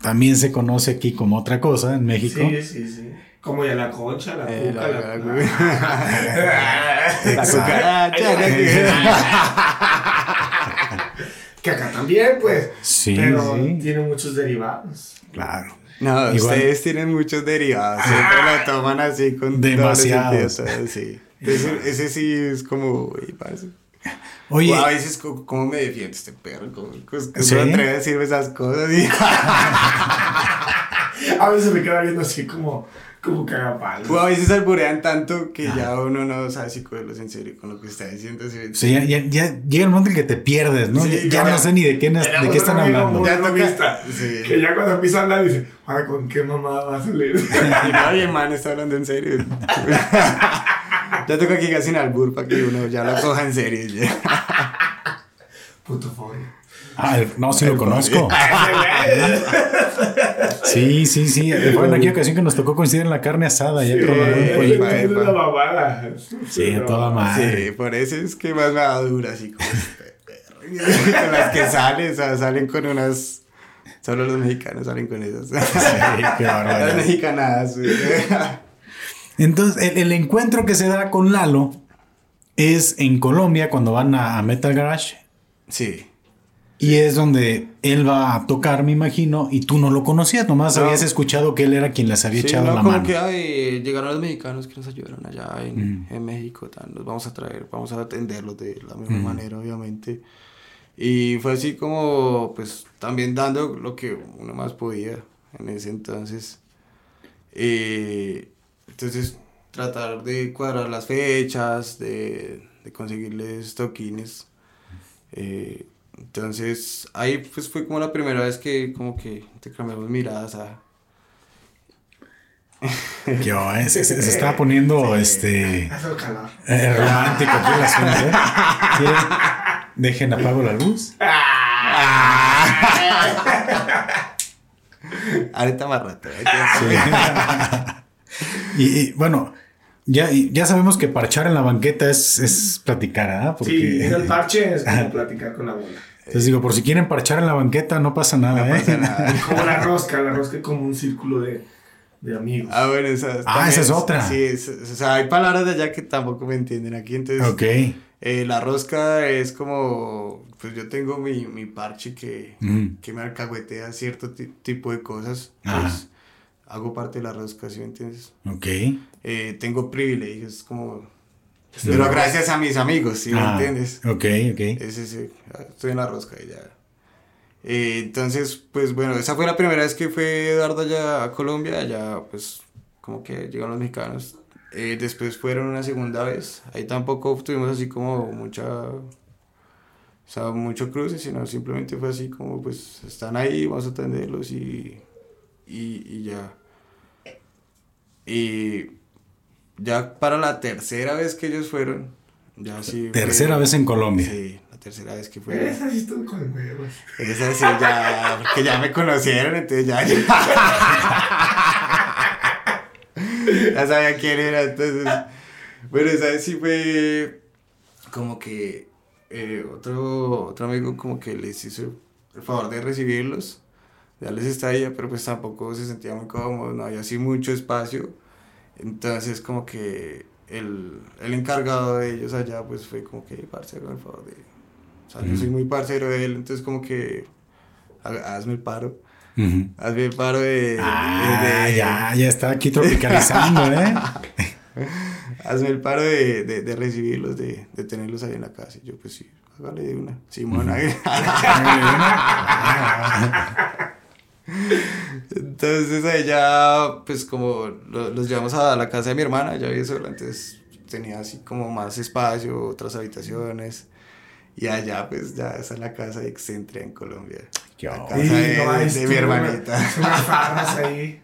también se conoce aquí como otra cosa en México. Sí, sí, sí. Como ya la concha, la Eh, cuca, la- la, la- la- La cucaracha, la que- Que acá también, pues. Sí. Pero tiene muchos derivados. Claro. No, ustedes tienen muchos derivados. Siempre lo toman así con demasiados. Sí. Ese, ese, sí es como, Oye, a veces, ¿cómo, me defiende este perro? ¿Cómo, cómo ¿Sí? me atreve a decirme esas cosas? a veces me queda viendo así como, como cagapalos. O a veces alburean tanto que ya uno no sabe si cogerlos en serio con lo que está diciendo. Sí, ya, ya, ya, llega el momento en que te pierdes, ¿no? ya, no sé ni de qué, de qué están hablando. Ya vista, sí. Que ya cuando empieza a hablar dice, ¿para con qué mamá va a salir? y nadie, man, está hablando en serio. ya toca que casi en albur para que uno ya lo coja en serio. Puto fobia. Ah, no, sí lo conozco. sí, sí, sí. Fue en aquella ocasión que nos tocó coincidir en la carne asada. Ya sí, la Sí, a toda madre. Sí, por eso es que más me da dura, así como. con las que salen, o sea, salen con unas. Solo los mexicanos salen con esas. Sí, qué. Las mexicanadas. Entonces, el, encuentro que se da con Lalo es en Colombia cuando van a Metal Garage. Sí. Y es donde él va a tocar, me imagino, y tú no lo conocías, nomás habías escuchado que él era quien les había echado la mano. que ay, llegaron los mexicanos que nos ayudaron allá en, mm. México, tal, los vamos a traer, vamos a atenderlos de la misma mm. manera, obviamente. Y fue así como, pues, también dando lo que uno más podía en ese entonces. Eh, entonces, tratar de cuadrar las fechas, de, de conseguirles toquines. Eh, entonces, ahí pues fue como la primera vez que como que te cambiamos miradas a... Oh, se, se, estaba poniendo este eh, romántico aquí el asunto. ¿eh? Dejen apago la luz. Ahorita más rato. ¿eh? y, y, bueno, ya, ya sabemos que parchar en la banqueta es, es platicar, ¿ah? Porque... Sí, el parche es como platicar con la bola. Entonces digo, por si quieren parchar en la banqueta, no pasa nada, no Pasa nada. como la rosca, la rosca es como un círculo de, de amigos. Ah, bueno, esa, ah, esa es otra. Sí, o sea, hay palabras de allá que tampoco me entienden aquí, entonces. Ok. Eh, la rosca es como, pues yo tengo mi, mi parche que, que me alcahuetea cierto tipo de cosas. Pues hago parte de la rosca, ¿sí me entiendes? Ok. Eh, tengo privilegios, como pero gracias a mis amigos, ¿sí me ah, entiendes? Ok, ok. Ese, sí, estoy en la rosca y ya. Eh, entonces, pues bueno, esa fue la primera vez que fue Eduardo allá a Colombia, allá pues como que llegaron los mexicanos. Eh, después fueron una segunda vez, ahí tampoco tuvimos así como mucha, o sea, mucho cruce, sino simplemente fue así como pues están ahí, vamos a atenderlos y, y, y ya. Y ya para la tercera vez que ellos fueron, ya sí. Tercera vez en Colombia. Sí, la tercera vez que fueron. Esa sí estuvo con huevos. Esa sí, ya, porque ya me conocieron, entonces ya. Ya, sabía quién era, entonces. Bueno, esa vez sí fue como que eh, otro, otro amigo como que les hizo el favor de recibirlos, ya les estadía, pero pues tampoco se sentía muy cómodo, no había así mucho espacio. Entonces como que el, el, encargado de ellos allá pues fue como que, parcero, el favor de... O sea, yo soy muy parcero de él, entonces como que hazme el paro. Hazme el paro de, ah, ya, ya está aquí tropicalizando, ¿eh? hazme el paro de, de, de, recibirlos, de, de tenerlos ahí en la casa. Y yo, pues sí, hágale de una. Simón, uh Entonces ella, pues como los llevamos a la casa de mi hermana, ella vive sola, entonces tenía así como más espacio, otras habitaciones. Y allá, pues ya esa es la casa de Excentria en Colombia. La casa de, mi hermanita. Unas farras ahí.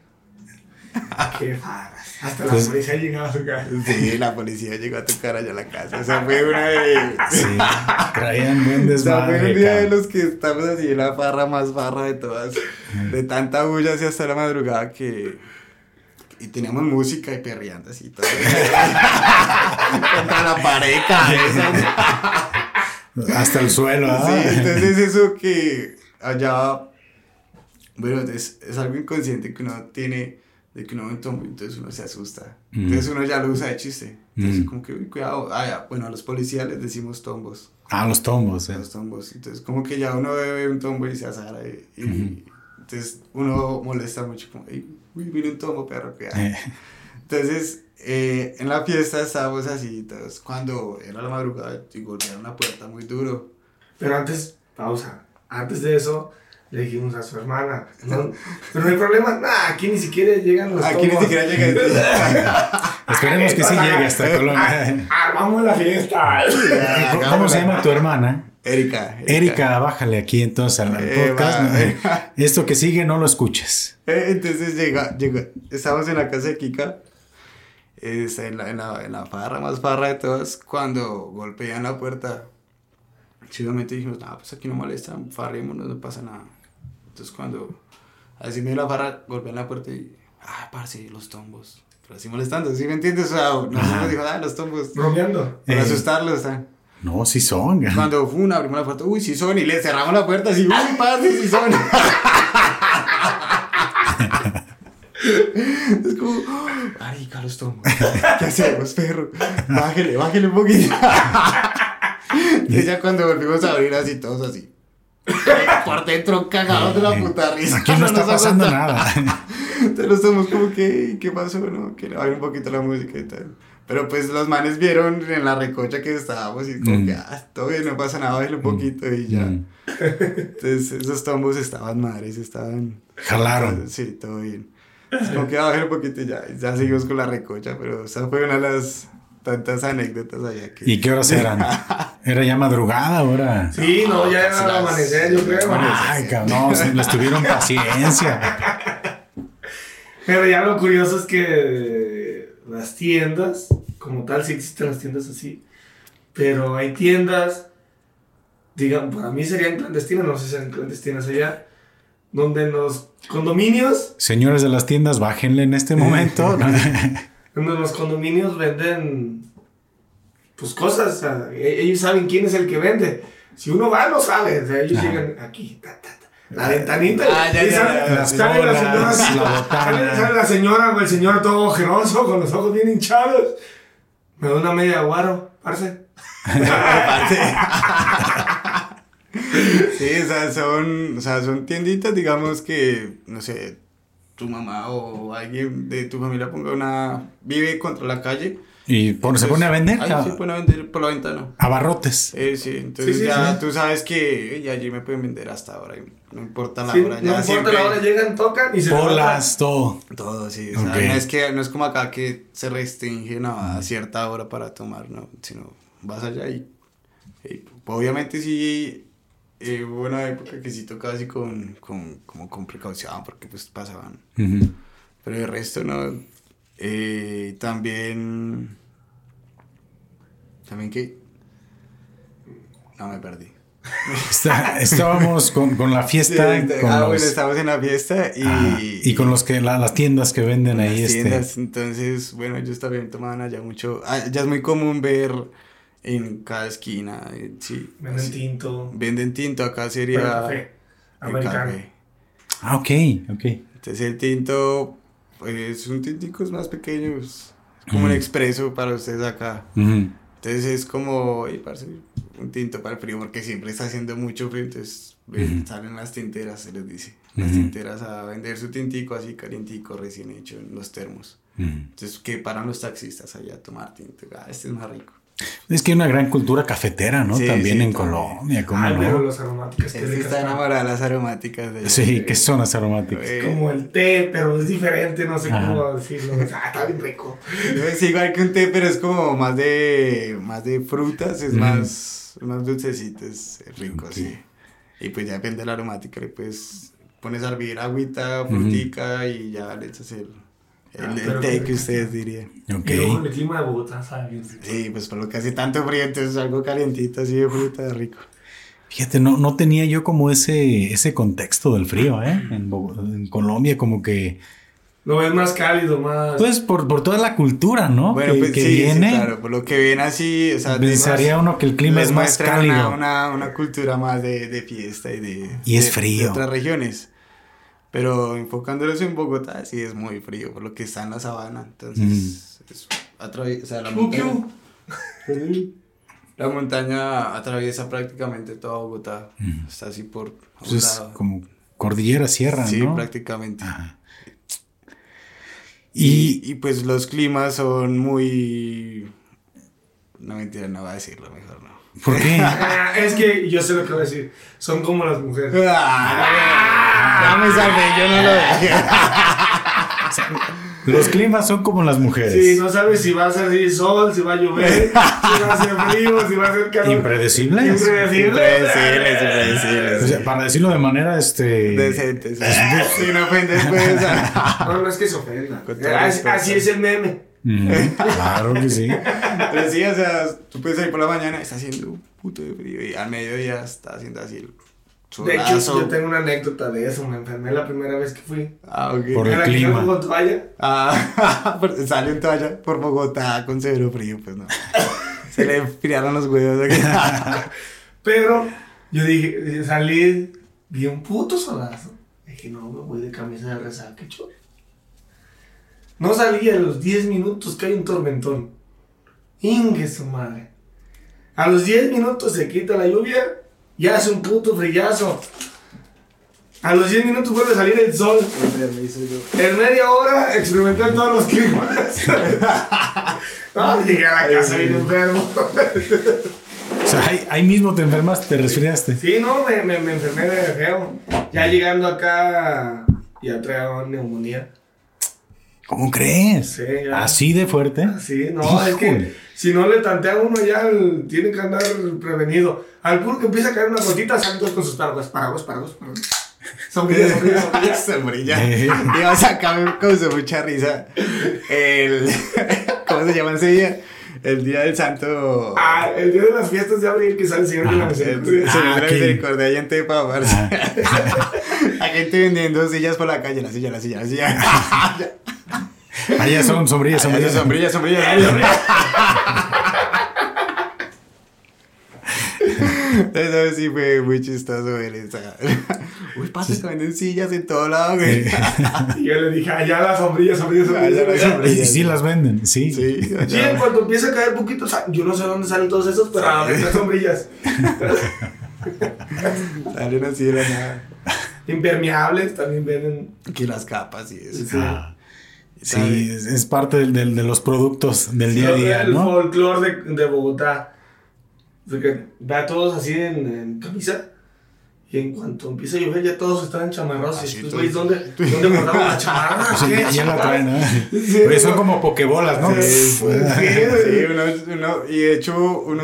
Qué farras. Hasta la policía llegó a su casa. Sí, la policía llegó a tocar allá a la casa. O sea, fue una de. Sí, traían buen desmadre. O sea, fue un día de los que estamos así en la farra más farra de todas. De tanta bulla así hasta la madrugada que. Y teníamos música y perreandas y todo. Contra la pareja. hasta el suelo, ¿ah? Sí, entonces eso que allá. Bueno, es, es algo inconsciente que uno tiene de que uno ve un tombo, entonces uno se asusta. Entonces uno ya lo usa de chiste. Entonces, como que, uy, cuidado. Ah, ya. Bueno, a los policías les decimos tombos. Ah, los tombos, eh. Los tombos. Entonces, como que ya uno ve un tombo y se azara. Y, entonces uno molesta mucho, como, uy, viene un tombo, perro, cuidado. Eh. Entonces, eh, en la fiesta estábamos así, entonces, cuando era la madrugada y golpearon la puerta muy duro. Pero antes, pausa. Antes de eso, le dijimos a su hermana, no, pero no hay problema, nah, aquí ni siquiera llegan los Aquí ni siquiera llegan. Esperemos que sí llegue hasta Colombia. Armamos la fiesta. ¿Cómo se llama tu hermana? Erika, Erika. bájale aquí entonces al eh, podcast. Esto que sigue no lo escuches. Eh, entonces llega, llega, estamos en la casa de Kika, en, la, en, la, en la farra más farra de todas, cuando golpean la puerta. Chidamente dijimos, no, pues aquí no molestan, farrémonos, no pasa nada. Entonces cuando así me la farra, golpean la puerta y, ah, parce, los tombos. Pero así molestando, ¿sí me entiendes? O sea, nosotros dijo, ah, los tombos. Bromeando. Para eh. asustarlos, No, sí son. Cuando fue una, abrimos la puerta, uy, sí son, y le cerramos la puerta así, uy, parce, sí son. es como, ay, Carlos Tombos, ¿qué hacemos, perro? Bájele, bájele un poquito. y ya cuando volvimos a abrir así, todos así. Por dentro cagados de la puta risa. Aquí no, está pasando nada. Entonces estamos como que, ¿qué pasó? No? Que le un poquito la música y tal. Pero pues los manes vieron en la recocha que estábamos y como que, mm. ah, todo bien, no pasa nada, bájale un mm. poquito y ya. Mm. Entonces esos tombos estaban madres, estaban... Jalaron. Sí, todo bien. Es como que ah, bájale un poquito y ya, ya seguimos con la recocha, pero esa fue una de las tantas anécdotas allá que... ¿Y qué horas eran? ¿Era ya madrugada ahora? Sí, no, ya era al amanecer, yo creo. Ay, cabrón, no, les tuvieron paciencia. Pero ya lo curioso es que las tiendas, como tal, sí existen las tiendas así, pero hay tiendas, digamos, para mí serían clandestinas, no sé si serían clandestinas allá, donde en los condominios... Señores de las tiendas, bájenle en este momento. donde los condominios venden pues cosas, e-, ellos saben quién es el que vende. Si uno va, no sale, ellos llegan aquí, la ventanita. Ah, ya, ya, sale, la señora, sale, la señora o el señor todo ojeroso, con los ojos bien hinchados. Me da una media guaro, parce. sí, o sea, son, o sea, son tienditas, digamos que, no sé, tu mamá o alguien de tu familia ponga una, vive contra la calle. ¿Y se pone a vender? Ahí se pone a vender por la ventana. Abarrotes. Eh, sí, entonces ya tú sabes que ya allí me pueden vender hasta ahora. No importa la hora. Ya no importa la hora, llegan, tocan y se Bolas, todo. Todo, sí. O sea, no, es que, no es como acá que se restringe a cierta hora para tomar, ¿no? Sino vas allá y, y obviamente sí eh, hubo una época que sí tocaba así con, con, como con precaución porque pues pasaban. Pero el resto no. Eh, también... También que... No me perdí. estábamos con, con, la fiesta. ah, bueno, estábamos en la fiesta y. y con los que las tiendas que venden ahí. Este. Tiendas, entonces, bueno, ellos también tomaban allá mucho. Ah, ya es muy común ver en cada esquina. Eh, sí, venden tinto. Venden tinto, acá sería. café. Americano. Ah, ok, ok. Entonces el tinto, pues un tintico es más pequeño, es como un expreso para ustedes acá. Entonces es como, parce, un tinto para el frío, porque siempre está haciendo mucho frío, entonces salen las tinteras, se les dice. Las tinteras a vender su tintico así calientico, recién hecho en los termos. Entonces, que paran los taxistas allá a tomar tinto. Ah, este es más rico. Es que hay una gran cultura cafetera, ¿no? también en Colombia. ¿cómo no? pero las aromáticas. Sí, está enamorada de las aromáticas. De, sí, ¿qué son las aromáticas? Es como el té, pero es diferente, no sé cómo decirlo. Ah, está bien rico. Es igual que un té, pero es como más de, más de frutas, es más, más dulcecito, es rico, sí. Y pues ya depende de la aromática, le pues pones a hervir agüita, frutica y ya le echas el el, té que ustedes dirían. Ok. el clima de Bogotá, ¿sabes? Sí, pues por lo que hace tanto frío, entonces algo calientito, así de fruta, rico. Fíjate, no, no tenía yo como ese, ese contexto del frío, ¿eh? En, en Colombia como que... Lo ves más cálido, más... Pues por, por toda la cultura, ¿no? Bueno, que, pues que sí, viene, claro, por lo que viene así, o sea... Pensaría uno que el clima es más cálido. Una, una, una, cultura más de, de fiesta y de... Y es frío. De otras regiones. Pero enfocándolos en Bogotá, sí es muy frío, por lo que está en la sabana. Entonces, o sea, la montaña. la montaña atraviesa prácticamente toda Bogotá. Está así por. Pues como cordillera, sierra, sí, prácticamente. Y, y, pues los climas son muy. No mentira, no voy a decirlo mejor, no. ¿Por qué? es que yo sé lo que voy a decir. Son como las mujeres. Ah, ya me salvé, yo no lo dije. Los climas son como las mujeres. Sí, no sabes si va a salir sol, si va a llover, si va a ser frío, si va a ser calor. Impredecibles. Impredecibles. Impredecibles, impredecibles. O sea, para decirlo de manera este. Decente. Si no ofendes, pues. no, no es que se ofenda. Así, es el meme. claro que sí. Pero sí, o sea, tú puedes salir por la mañana, está haciendo un puto de frío y al mediodía está haciendo así de hecho, yo tengo una anécdota de eso. Me enfermé la primera vez que fui. Ah, ok. Por el clima. con toalla. Ah, salió en toalla por Bogotá con severo frío, pues no. Se le enfriaron los huevos. Pero yo dije, salí, vi un puto solazo. Dije, no, me voy de camisa de resaca, chulo. No salí a los 10 minutos que hay un tormentón. Ingue su madre. A los 10 minutos se quita la lluvia ya hace un puto frillazo. A los 10 minutos vuelve a salir el sol. En media hora experimenté en todos los climas. no, llegué a la casa bien enfermo. O sea, ahí, mismo te enfermas, te resfriaste. Sí, no, me, me, me enfermé de feo. Ya llegando acá, ya traía neumonía. ¿Cómo crees? Sí, ¿Así de fuerte? Sí, no, es que si no le tantea a uno ya tiene que andar prevenido. Al puro que empieza a caer una gotita, salen todos con sus paraguas, paraguas, paraguas, paraguas. Sombrilla, sombrilla, sombrilla. sombrilla. Iba a sacar con mucha risa. El, ¿Cómo se llama ese día? El día del santo. Ah, el día de las fiestas de abril que sale el Señor de la ah, Misericordia. El Señor de la Misericordia, ahí en Tepa, ah. Hay gente vendiendo sillas por la calle, la silla, la silla, la silla. Allá son sombrillas, sombrillas. Sombrillas, sombrillas. sombrillas. Eso sí fue muy chistoso ver esa. Uy, pasa que venden sillas en todo lado, güey. y yo le dije, allá las sombrillas, sombrillas, sombrillas. Y sí las venden, sí. Sí, sí cuando empieza a caer poquito, o sea, yo no sé dónde salen todos esos, pero a las sombrillas. Salen así de la nada. Impermeables también venden. Aquí las capas y eso. Sí. Sí, es, parte de, de, los productos del día a día, el ¿no? El folclore de, de Bogotá. Porque ve a todos así en, camisa. Y en cuanto empieza a llover, ya todos están chamarrados. y tú, güey, ¿dónde, ¿dónde guardamos la chamarra? Sí, ya, la traen, ¿no? Sí, son como pokebolas, ¿no? Sí, sí, uno, uno, y de hecho, uno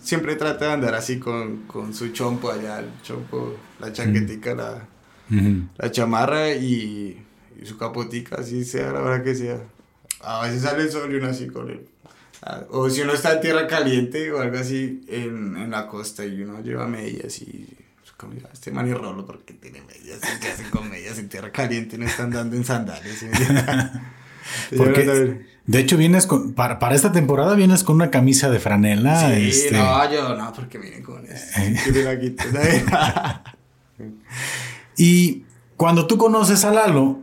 siempre trata de andar así con, con su chompo allá, el chompo, la chaquetica, la, la chamarra y y su capotica, así sea la hora que sea. A veces sale el sol y uno así con él. O si uno está en tierra caliente o algo así en, en la costa y uno lleva medias y este man y rolo porque tiene medias, ¿qué hacen con medias en tierra caliente? No están dando en sandalias. porque, de hecho, vienes con, para, para, esta temporada vienes con una camisa de franela. Sí, este... no, yo no, porque miren con eso. y cuando tú conoces a Lalo,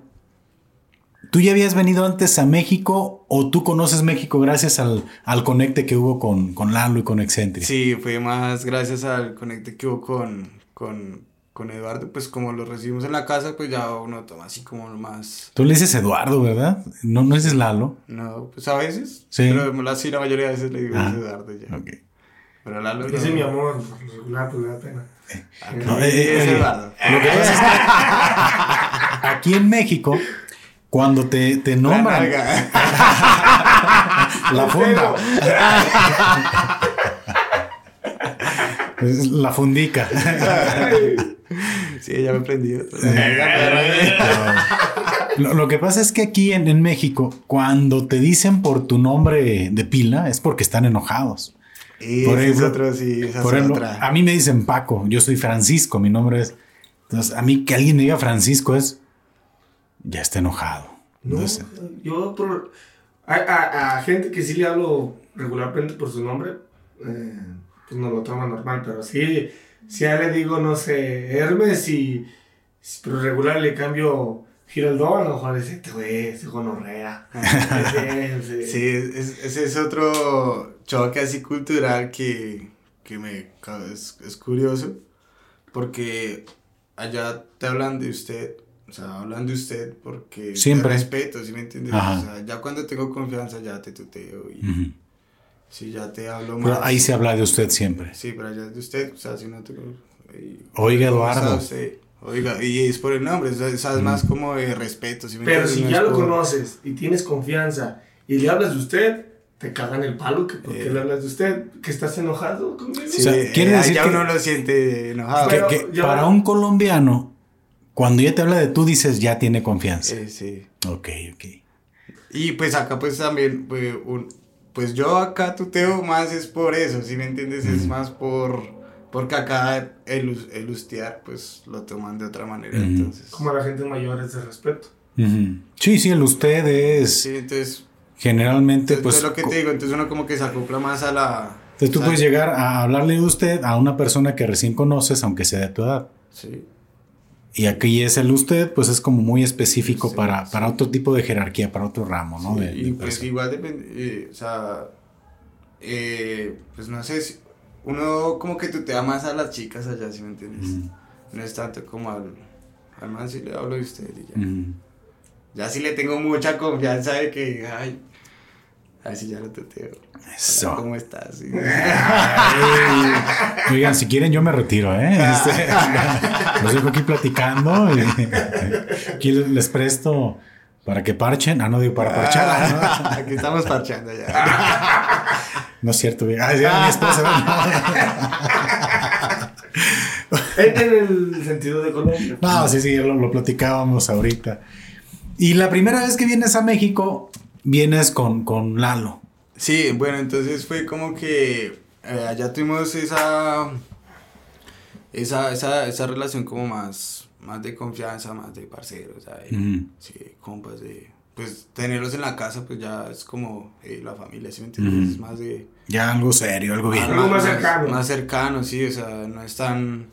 ¿Tú ya habías venido antes a México o tú conoces México gracias al, al conecte que hubo con, con Lalo y con Excentri? Sí, fue más gracias al conecte que hubo con, con, con Eduardo, pues como lo recibimos en la casa, pues ya uno toma así como más... Tú le dices Eduardo, ¿verdad? No, no dices Lalo. No, pues a veces. Sí. Pero sí, la mayoría de veces le digo ah, Eduardo ya. Ok. Pero Lalo... Dice mi amor, regular, pues da pena. No, eh, eh, es Eduardo. Lo que pasa es que aquí en México cuando te, te nombran. La, la funda. la fundica. sí, ya me he prendido. Lo, lo, que pasa es que aquí en, en, México, cuando te dicen por tu nombre de pila, es porque están enojados. Y por ejemplo, es otro, sí, esa por ejemplo, otra. a mí me dicen Paco, yo soy Francisco, mi nombre es. Entonces, a mí que alguien me diga Francisco es ya está enojado. No, yo por... A, a, gente que sí le hablo regularmente por su nombre, eh, pues no lo toma normal, pero sí, si a él le digo, no sé, Hermes y, Pero regular le cambio doble, a lo mejor dice, este güey, este gonorrea. sí, ese es, otro choque así cultural que, que me es, es curioso, porque allá te hablan de usted, o sea, hablan de usted porque Siempre. respeto, ¿sí me entiendes? O sea, ya cuando tengo confianza ya te tuteo y... Si ya te hablo más. Pero ahí se habla de usted siempre. Sí, pero allá de usted, o sea, si no te. Oiga, Eduardo. Oiga, y es por el nombre, o sea, es más como de respeto. pero si ya lo conoces y tienes confianza y le hablas de usted, te cagan el palo que porque eh. le hablas de usted, que estás enojado conmigo. Sí, o sea, quiere decir ya uno lo siente enojado. Que, para un colombiano, cuando ya te habla de tú, dices ya tiene confianza. Sí, sí. Ok, ok. Y pues acá pues también, pues, un, pues yo acá tuteo más es por eso, si me entiendes? Es más por, porque acá el, el ustear pues lo toman de otra manera, entonces. Como la gente mayor es de respeto. Sí, sí, el usted es... Sí, entonces... Generalmente pues... Es lo que te digo, entonces uno como que se acopla más a la... Entonces tú puedes llegar a hablarle de usted a una persona que recién conoces, aunque sea de tu edad. Sí. Y aquí es el usted, pues es como muy específico para, para otro tipo de jerarquía, para otro ramo, ¿no? y pues igual depende, eh, o sea, eh, pues no sé, si uno como que tú te más a las chicas allá, si me entiendes? No es tanto como al, al man si le hablo de usted y ya. Ya sí le tengo mucha confianza de que, ay, así ya lo tuteo. Eso. ¿Cómo estás? Oigan, si quieren yo me retiro, ¿eh? Este, los dejo aquí platicando. Y, aquí les presto para que parchen. Ah, no digo para parchar. Aquí estamos parchando ya. No es cierto. Ah, ya, mi esposa. en el sentido de Colombia. No, sí, sí, lo, lo platicábamos ahorita. Y la primera vez que vienes a México, vienes con, con Lalo. Sí, bueno, entonces fue como que eh, allá tuvimos esa, esa, esa, esa relación como más, más de confianza, más de parceros, ¿sabes? Sí, compas, de, pues tenerlos en la casa, pues ya es como eh, la familia, ¿sí me entiendes? Es más de... Ya algo serio, algo bien. Algo más, cercano. Más cercano, sí, o sea, no es tan...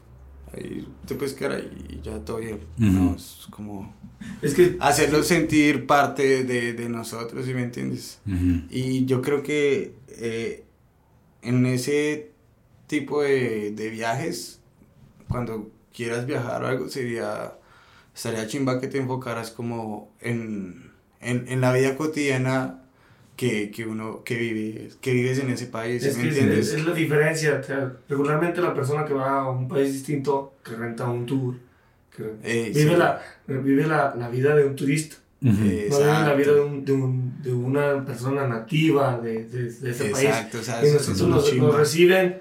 Ahí te puedes quedar ahí y ya todo bien. No, es como es que hacerlo sentir parte de, de nosotros, ¿sí me entiendes? Y yo creo que eh, en ese tipo de, de, viajes, cuando quieras viajar o algo, sería, estaría chimba que te enfocaras como en, en, en la vida cotidiana que, que, uno que vive que vives en ese país es, ¿me entiendes? Es, es, la diferencia regularmente la persona que va a un país distinto que renta un tour vive, la, vive la, la, vida de un turista. no vive la vida de, un, de, un, de, una persona nativa de, de, ese país. y nosotros nos, reciben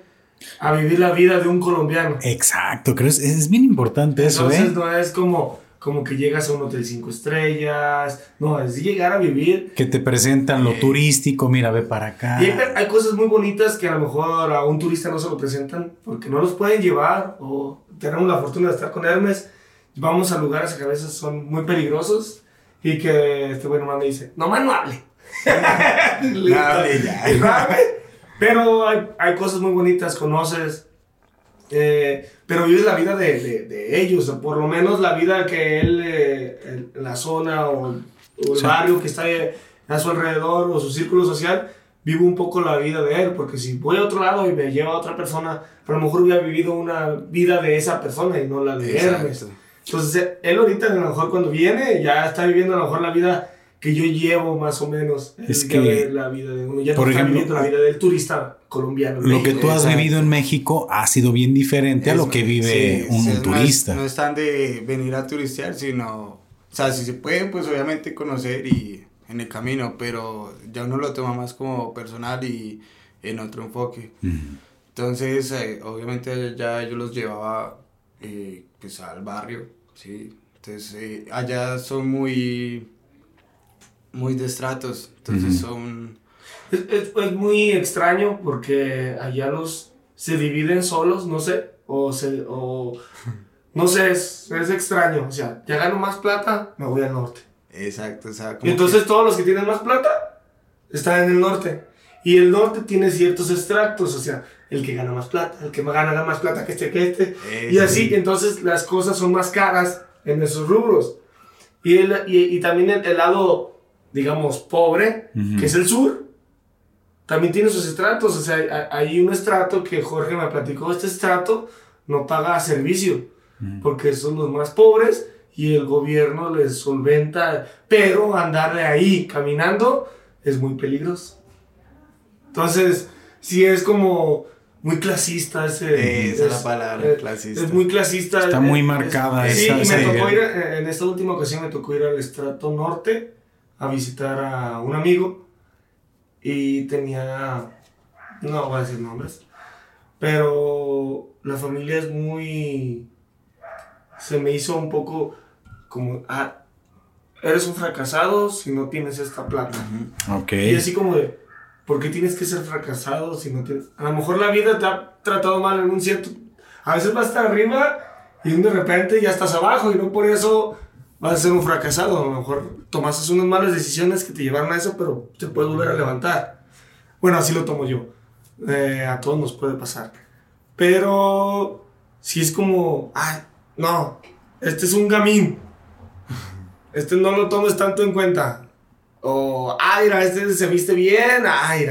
a vivir la vida de un colombiano. Exacto, creo es, es bien importante eso. Entonces ¿eh? no es como, como que llegas a un hotel cinco estrellas, no, es llegar a vivir. Que te presentan lo turístico, mira, ve para acá. Y hay, hay, cosas muy bonitas que a lo mejor a un turista no se lo presentan porque no los pueden llevar o tenemos la fortuna de estar con Hermes vamos a lugares que a veces son muy peligrosos y que este bueno me dice, no más no hable. no hable ya. Pero hay, hay, cosas muy bonitas, conoces, eh, pero vives la vida de, de, de, ellos, o por lo menos la vida que él, eh, en la zona o, el barrio que está a su alrededor o su círculo social, vivo un poco la vida de él, porque si voy a otro lado y me lleva a otra persona, a lo mejor hubiera vivido una vida de esa persona y no la de Hermes. Entonces, él ahorita a lo mejor cuando viene ya está viviendo a lo mejor la vida que yo llevo más o menos. Es que la vida de uno. Ya por ejemplo, viviendo la vida del turista colombiano. Lo que tú has vivido en México ha sido bien diferente a lo que vive un, turista. No es, tan de venir a turistear, sino, o sea, si se puede, pues obviamente conocer y en el camino, pero ya uno lo toma más como personal y en otro enfoque. Entonces, eh, obviamente ya yo los llevaba eh, pues al barrio, ¿sí? Entonces eh, allá son muy, muy de estratos, entonces son... Es, es, muy extraño porque allá los se dividen solos, no sé, o se... O, no sé, es, es extraño, o sea, ya gano más plata, me voy al norte. Exacto, o sea, y entonces todos los que tienen más plata están en el norte. Y el norte tiene ciertos extractos, o sea, el que gana más plata, el que gana más plata que este, que este. y así, entonces las cosas son más caras en esos rubros. Y, el, y, también el, lado, digamos, pobre, que es el sur, también tiene sus estratos. O sea, hay un estrato que Jorge me platicó, este estrato no paga servicio, porque son los más pobres y el gobierno les solventa, pero andar de ahí caminando es muy peligroso. Entonces, sí es como muy clasista ese. esa es la palabra, clasista. Es muy clasista. Está muy marcada esa. Sí, me tocó ir, en esta última ocasión me tocó ir al estrato norte a visitar a un amigo y tenía, no voy a decir nombres, pero la familia es muy, se me hizo un poco como, ah, eres un fracasado si no tienes esta plata. Ok. Y así como de, ¿por qué tienes que ser fracasado si no tienes? A lo mejor la vida te ha tratado mal en un cierto, a veces vas a estar arriba y de repente ya estás abajo y no por eso vas a ser un fracasado. A lo mejor tomaste unas malas decisiones que te llevaron a eso, pero te puedes volver a levantar. Bueno, así lo tomo yo. Eh, a todos nos puede pasar. Pero si es como, ay, no, este es un gamín. Este no lo tomes tanto en cuenta. O, ay, este se viste bien, ay,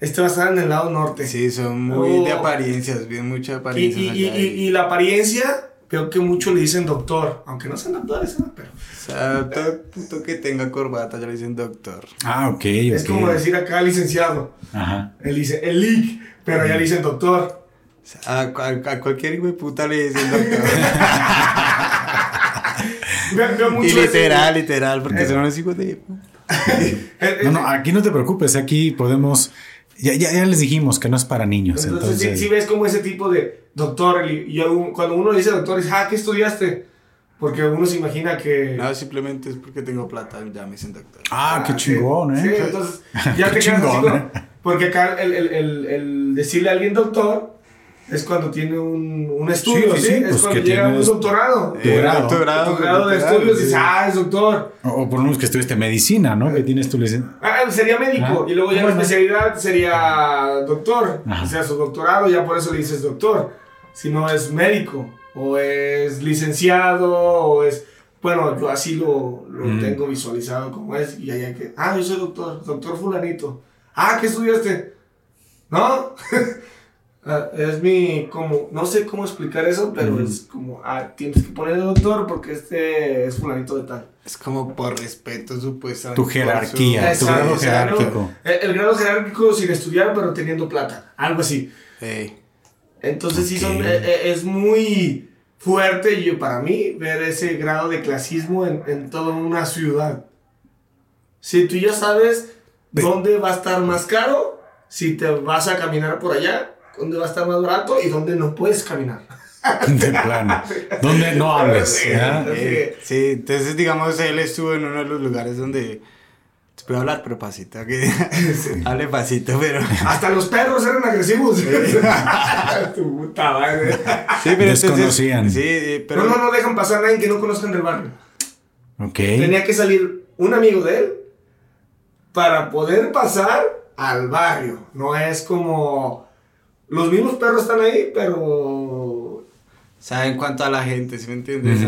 este va a estar en el lado norte. Sí, son muy de apariencias, bien mucha apariencia. Y, y, y, la apariencia Veo que muchos le dicen doctor, aunque no sean doctores, ¿no? Pero. O sea, todo punto que tenga corbata ya le dicen doctor. Ah, ok, Es como decir acá licenciado. Ajá. Él dice el lic, pero ya le dicen doctor. a, a, cualquier hijo de puta le dicen doctor. y literal, literal, porque eh. son unos hijos de. no, no, aquí no te preocupes, aquí podemos. Ya, ya, ya les dijimos que no es para niños. Entonces, Si, si ves como ese tipo de doctor, y cuando uno dice doctor, dice, ah, ¿qué estudiaste? Porque uno se imagina que... No, simplemente es porque tengo plata, ya me dicen doctor. Ah, qué chingón, ¿eh? Sí, entonces ya te quedas así ¿eh? Porque acá el, el, el, el, decirle a alguien doctor es cuando tiene un, un estudio, ¿sí? es pues cuando llega un doctorado. Eh, doctorado. Doctorado, de estudios y dice, ah, es doctor. O, por lo menos que estudiaste medicina, ¿no? Que tienes tu licencia. Ah, sería médico. Ah, y luego ya la especialidad sería doctor. O sea, su doctorado, ya por eso le dices doctor si no es médico o es licenciado o es... Bueno, yo así lo, lo mm. tengo visualizado como es y hay que... Ah, yo soy doctor, doctor fulanito. Ah, ¿qué estudiaste? ¿No? Ah, es mi, como, no sé cómo explicar eso, pero es como, ah, tienes que poner doctor porque este es fulanito de tal. Es como por respeto, supuestamente. Tu jerarquía, tu grado jerárquico. El, grado jerárquico sin estudiar, pero teniendo plata, algo así. Hey. Entonces sí son, eh, eh, es muy fuerte yo, para mí ver ese grado de clasismo en, en toda una ciudad. Si tú ya sabes dónde va a estar más caro, si te vas a caminar por allá, dónde va a estar más barato y dónde no puedes caminar. De plano. Donde no hables. sí, entonces digamos, él estuvo en uno de los lugares donde se puede hablar, pero pasito. Que... Hable pasito, pero. Hasta los perros eran agresivos. tu puta madre. Sí, pero Desconocían. sí, pero. No, no, no dejan pasar a nadie que no conozcan del barrio. Ok. Tenía que salir un amigo de él para poder pasar al barrio. No es como. Los mismos perros están ahí, pero. Saben cuánto a la gente, ¿sí me entiendes?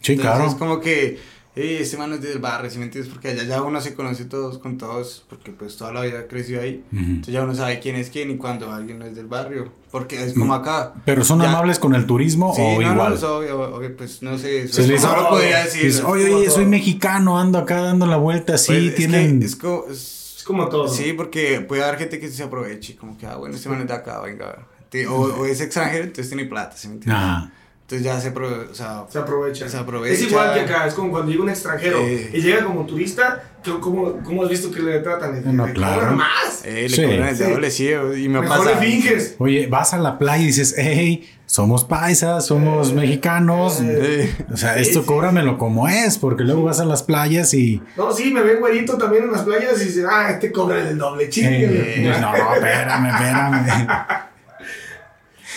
sí, claro. Es como que eh, ese man es del barrio, ¿sí me entiendes? Porque allá ya uno se conoce todos con todos, porque pues toda la vida creció ahí. Entonces ya uno sabe quién es quién y cuando alguien no es del barrio. Porque es como acá. ¿Pero son amables con el turismo o no, igual? No, es obvio, pues no sé. Se les no podría decir. oye, oye, soy mexicano, ando acá dando la vuelta así, pues, tienen... Es, como, es, como todo. Sí, porque puede haber gente que se aproveche, como que, ah, bueno, este man es de acá, venga. O, o es extranjero, entonces tiene plata, ¿sí me entiendes? Ajá. Entonces ya se, o sea, se, aprovecha. se aprovecha. Es igual que acá, es como cuando llega un extranjero y llega como turista, ¿cómo, ¿cómo, has visto que le tratan? No, claro. más. Eh, le cobran el doble, sí. Y me Mejor pasa. le finges. Oye, vas a la playa y dices, hey, somos paisas, somos mexicanos. Eh, o sea, esto cóbramelo como es, porque luego vas a las playas y. No, sí, me ven güerito también en las playas y dices, ah, este cobra el doble, chingue. no, no, espérame, espérame.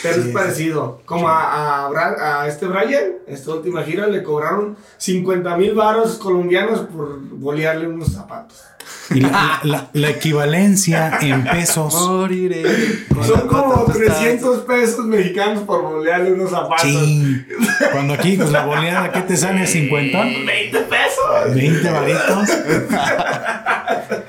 Pero es parecido. Como a, a, a, este Brian, esta última gira, le cobraron 50 mil varos colombianos por bolearle unos zapatos. Y la, equivalencia en pesos. Moriré. Son como 300 pesos mexicanos por bolearle unos zapatos. Sí. Cuando aquí, pues la boleada, ¿qué te sale? ¿50? 20 pesos. 20 varitos.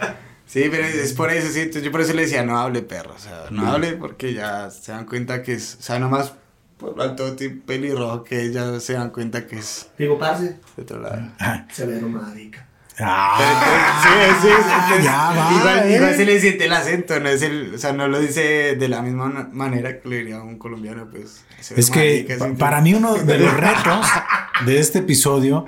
Sí, pero es por eso, sí. Yo por eso le decía, no hable, perro. O sea, no hable porque ya se dan cuenta que es. O sea, nomás por todo tipo pelirrojo que ya se dan cuenta que es. Digo, parce. De otro lado. Severo marica. Ah, sí, sí, sí, ya va, igual, igual, se le siente el acento, no es el, o sea, no lo dice de la misma manera que lo diría un colombiano, pues. Es que para mí uno de los retos de este episodio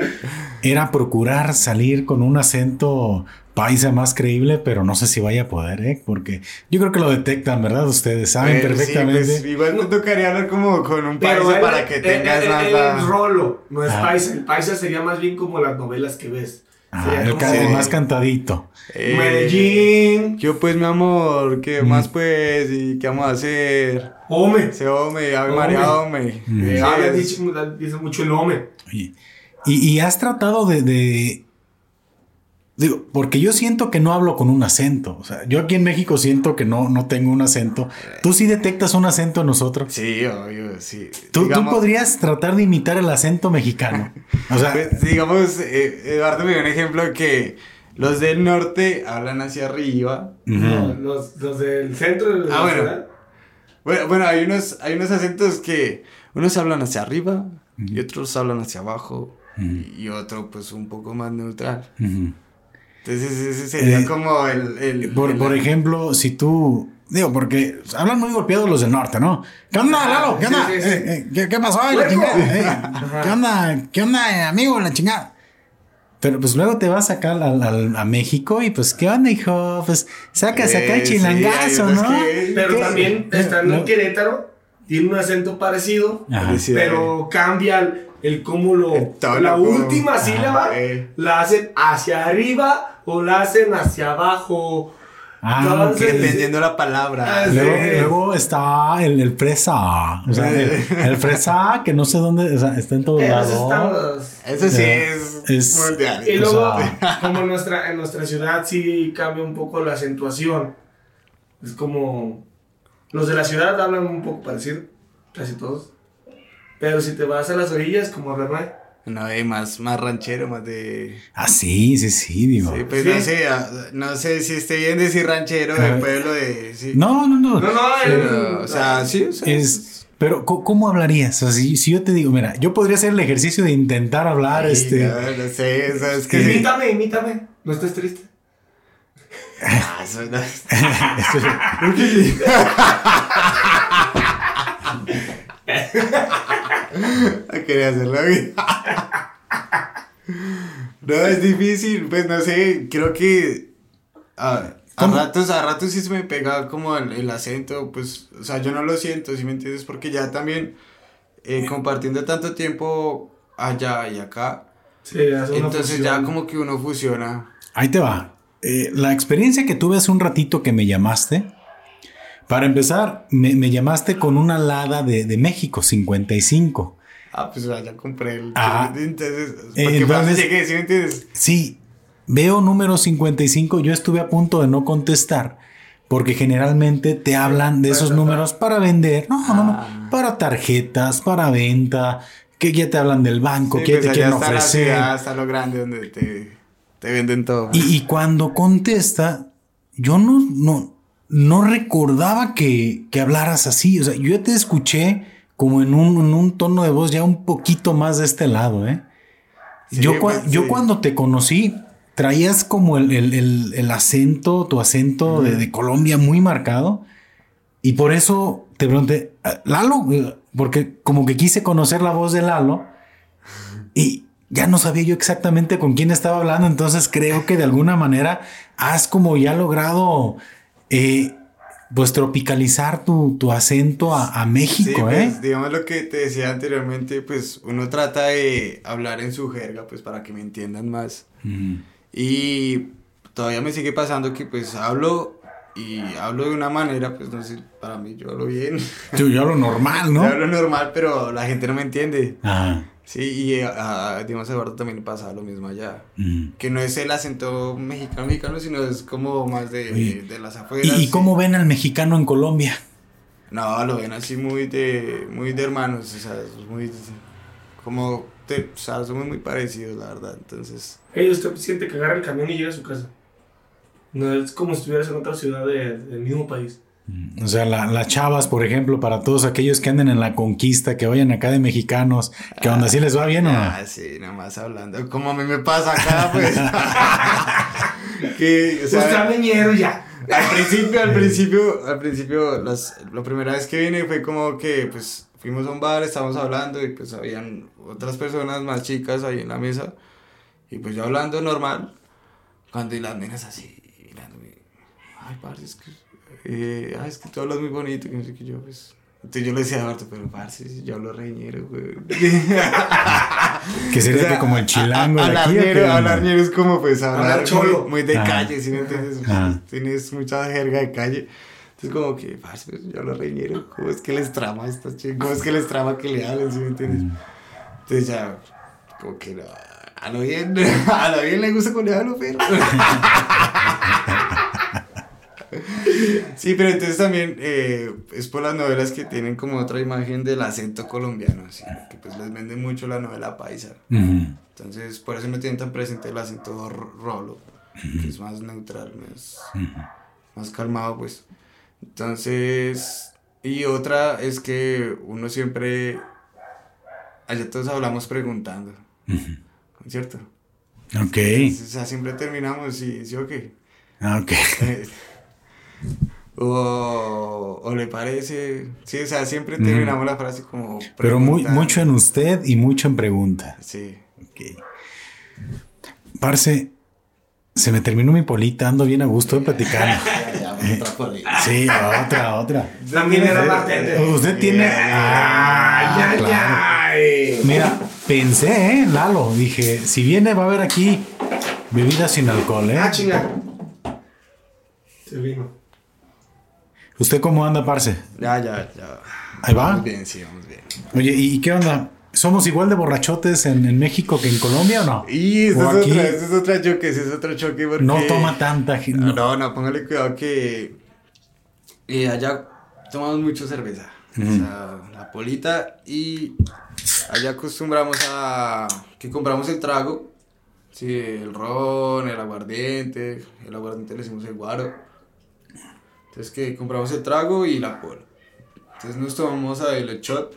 era procurar salir con un acento paisa más creíble, pero no sé si vaya a poder, ¿eh? Porque yo creo que lo detectan, ¿verdad? Ustedes saben pues, perfectamente. pues, igual me tocaría hablar como con un paisa para que tengas más el, rolo, no es ah. paisa. El paisa sería más bien como las novelas que ves. Ah, el, más cantadito. Eh, Medellín. Yo pues, mi amor, ¿qué mm. más pues? ¿Y qué vamos a hacer? Home. Se home, Ave María, home. Mm. Eh, dice, mucho el home. Y, y, has tratado de Digo, porque yo siento que no hablo con un acento. O sea, yo aquí en México siento que no, no tengo un acento. ¿Tú sí detectas un acento en nosotros? Sí, obvio, sí. ¿Tú, podrías tratar de imitar el acento mexicano. O sea, pues, digamos, eh, Eduardo me dio un ejemplo que los del norte hablan hacia arriba. los, del centro de ah, bueno. bueno. Bueno, hay unos, hay unos acentos que unos hablan hacia arriba y otros hablan hacia abajo y otro pues un poco más neutral. Entonces ese sería eh, como el... por, ejemplo, si tú... Digo, porque hablan muy golpeados los del norte, ¿no? ¿Qué onda, Lalo? ¿Qué onda? Eh, eh, ¿qué, pasó? La chingada? ¿Qué onda? ¿Qué onda, amigo? La chingada. Pero pues luego te vas acá al, a México y pues, ¿qué onda, hijo? Pues sacas acá el chilangazo, ¿no? Pero también estando en Querétaro, tiene un acento parecido, pero cambia el cúmulo. La última sílaba la hacen hacia arriba o la hacen hacia abajo. Ah, dependiendo la palabra. Ah, luego, está el, el fresa. O sea, el, fresa que no sé dónde, o sea, está en todos lados. Eso sí es, mundial. Y luego, como en nuestra, en nuestra ciudad sí cambia un poco la acentuación. Es como. Los de la ciudad hablan un poco parecido, casi todos. Pero si te vas a las orillas, como verdad. No, hay más, más ranchero, más de. Ah, sí, sí, sí, digo. Sí, pues no sé, ah, no sé si esté bien decir ranchero del pueblo de. No, no, no. No, no, o sea, sí, o sea, es. Pero, ¿cómo hablarías? O sea, si, si, yo te digo, mira, yo podría hacer el ejercicio de intentar hablar, este. No, no sé, o sea, es que. Imítame, imítame. No estés triste. Ah, eso no. Quería hacerlo no, es difícil, pues no sé, creo que a, ratos, a ratos sí se me pega como el, acento, pues, o sea, yo no lo siento, si me entiendes, porque ya también eh, compartiendo tanto tiempo allá y acá, entonces ya como que uno fusiona. Ahí te va. Eh, la experiencia que tuve hace un ratito que me llamaste, para empezar, me, llamaste con una alada de, de México, 55. Ah, pues ya compré el. Ah, entonces, entonces llegué, ¿sí me entiendes? Sí, veo número 55. Yo estuve a punto de no contestar. Porque generalmente te hablan de esos números para vender. No, no, no. Ah. Para tarjetas, para venta. Que ya te hablan del banco, que pues te quieren ofrecer. hasta lo grande donde te, te venden todo. Y, y, cuando contesta, yo no, no, no recordaba que, que hablaras así. O sea, yo te escuché como en un, tono de voz ya un poquito más de este lado, ¿eh? yo, yo cuando te conocí, traías como el, acento, tu acento de, Colombia muy marcado. Y por eso te pregunté, ah, Lalo, porque como que quise conocer la voz de Lalo y ya no sabía yo exactamente con quién estaba hablando. Entonces creo que de alguna manera has como ya logrado eh, pues tropicalizar tu, acento a, México, sí, ¿eh? Pues, digamos lo que te decía anteriormente, pues uno trata de hablar en su jerga, pues para que me entiendan más. Y todavía me sigue pasando que pues hablo y hablo de una manera, pues no sé, para mí yo hablo bien. Yo, hablo normal, ¿no? yo hablo normal, pero la gente no me entiende. Sí, y a, Dimas Eduardo también le pasaba lo mismo allá. Mm. Que no es el acento mexicano, mexicano, sino es como más de, de las afueras. ¿Y, cómo ven al mexicano en Colombia? No, lo ven así muy de, muy de hermanos, o sea, muy, como, te, o sea, somos muy parecidos, la verdad, entonces... Ellos usted siente que agarra el camión y llega a su casa. No es como si estuvieras en otra ciudad del mismo país. O sea, las chavas, por ejemplo, para todos aquellos que anden en la conquista, que vayan acá de mexicanos, que onda así les va bien o no? Ah, sí, nada más hablando. Como a mí me pasa acá, pues. que, o sea, Usted ya. Al principio, al principio, al principio, las, la primera vez que vine fue como que, pues, fuimos a un bar, estábamos hablando y pues habían otras personas más chicas ahí en la mesa. Y pues yo hablando normal, cuando y las nenas así, mirándome, ay, parce, es que eh, ah, es que tú hablas muy bonito, que no sé qué yo, pues. Entonces yo le decía a Marta, pero parce, yo hablo reñero, güey. que sería que como el chilango a, de aquí. Hablar ñero es como, pues, hablar, cholo. Muy, de ah. calle, ¿sí me entiendes? Ah. Tienes mucha jerga de calle. Entonces, como que, parce, pues, yo hablo reñero. ¿Cómo es que les trama a estas chicas? ¿Cómo es que les trama que le hablen, ¿sí me entiendes? Mm. Entonces ya, como que no, a lo bien, a lo bien le gusta cuando le hablo, pero. Sí, pero entonces también eh, es por las novelas que tienen como otra imagen del acento colombiano, así, que pues les vende mucho la novela paisa. Entonces, por eso no tienen tan presente el acento rolo, que es más neutral, más, más calmado, pues. Entonces, y otra es que uno siempre, allá todos hablamos preguntando, ¿cierto? Ok. o sea, siempre terminamos y, ¿sí o qué? Ah, ok. Eh, o, o, le parece. Sí, o sea, siempre terminamos la frase como. Pero muy, mucho en usted y mucho en pregunta. Sí. Ok. Parce, se me terminó mi polita, ando bien a gusto de platicar. sí, otra, otra. También era bartender. Usted tiene. Ay, ay, ay. Mira, pensé, ¿eh? Lalo, dije, si viene va a haber aquí bebidas sin alcohol, ¿eh? Ah, chinga. Se vino. ¿Usted cómo anda, parce? Ya, ya, ya. ¿Ahí va? Vamos bien, sí, vamos bien. Oye, ¿y qué onda? ¿Somos igual de borrachotes en, México que en Colombia o no? Y ese es, otra, es otro choque, es otro choque porque... No toma tanta gente. No, no, póngale cuidado que eh, allá tomamos mucho cerveza. O sea, la polita y allá acostumbramos a que compramos el trago. Sí, el ron, el aguardiente, el aguardiente le decimos el guaro. Entonces que compramos el trago y la cola. Entonces nos tomamos ahí el shot.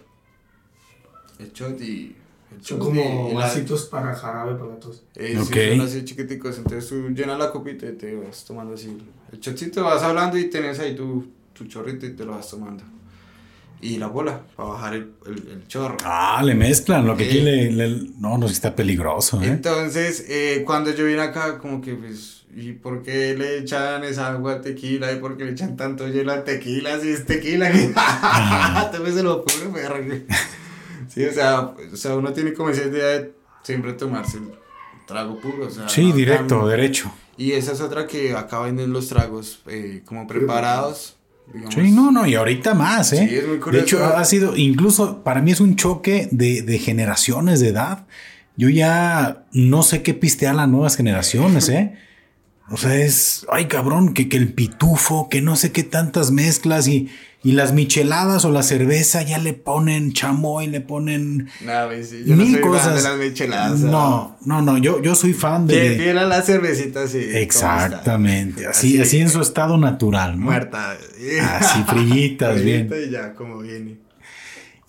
El shot y... El son como vasitos para jarabe para tos. Eh, son así chiquiticos. Entonces tú llenas la copita y te vas tomando así. El shotcito vas hablando y tenés ahí tu, tu chorrito y te lo vas tomando y la bola para bajar el, el, chorro. Ah, le mezclan, lo que aquí le, No, no, está peligroso. ¿eh? Entonces, eh, cuando yo vine acá, como que pues, ¿y por qué le echan esa agua a tequila? ¿Y por qué le echan tanto hielo a tequila? Si es tequila, te ves lo puro, perro. sí, o sea, o sea, uno tiene como esa idea de siempre tomarse el trago puro. O sea, sí, directo, derecho. Y esa es otra que acá venden los tragos eh, como preparados Sí, no, no, y ahorita más, ¿eh? Sí, es muy curioso. De hecho, ha sido, incluso para mí es un choque de, de generaciones de edad. Yo ya no sé qué pistear las nuevas generaciones, ¿eh? O sea, es, ay cabrón, que, que el pitufo, que no sé qué tantas mezclas y, y las micheladas o la cerveza ya le ponen chamoy, le ponen no, sí, yo mil no soy cosas. Fan de las micheladas. No, no, no, yo, yo soy fan de. Que la cervecita sí. Exactamente, así, así, en su estado natural. ¿no? Muerta. Así frillitas, bien. Y ya, como viene.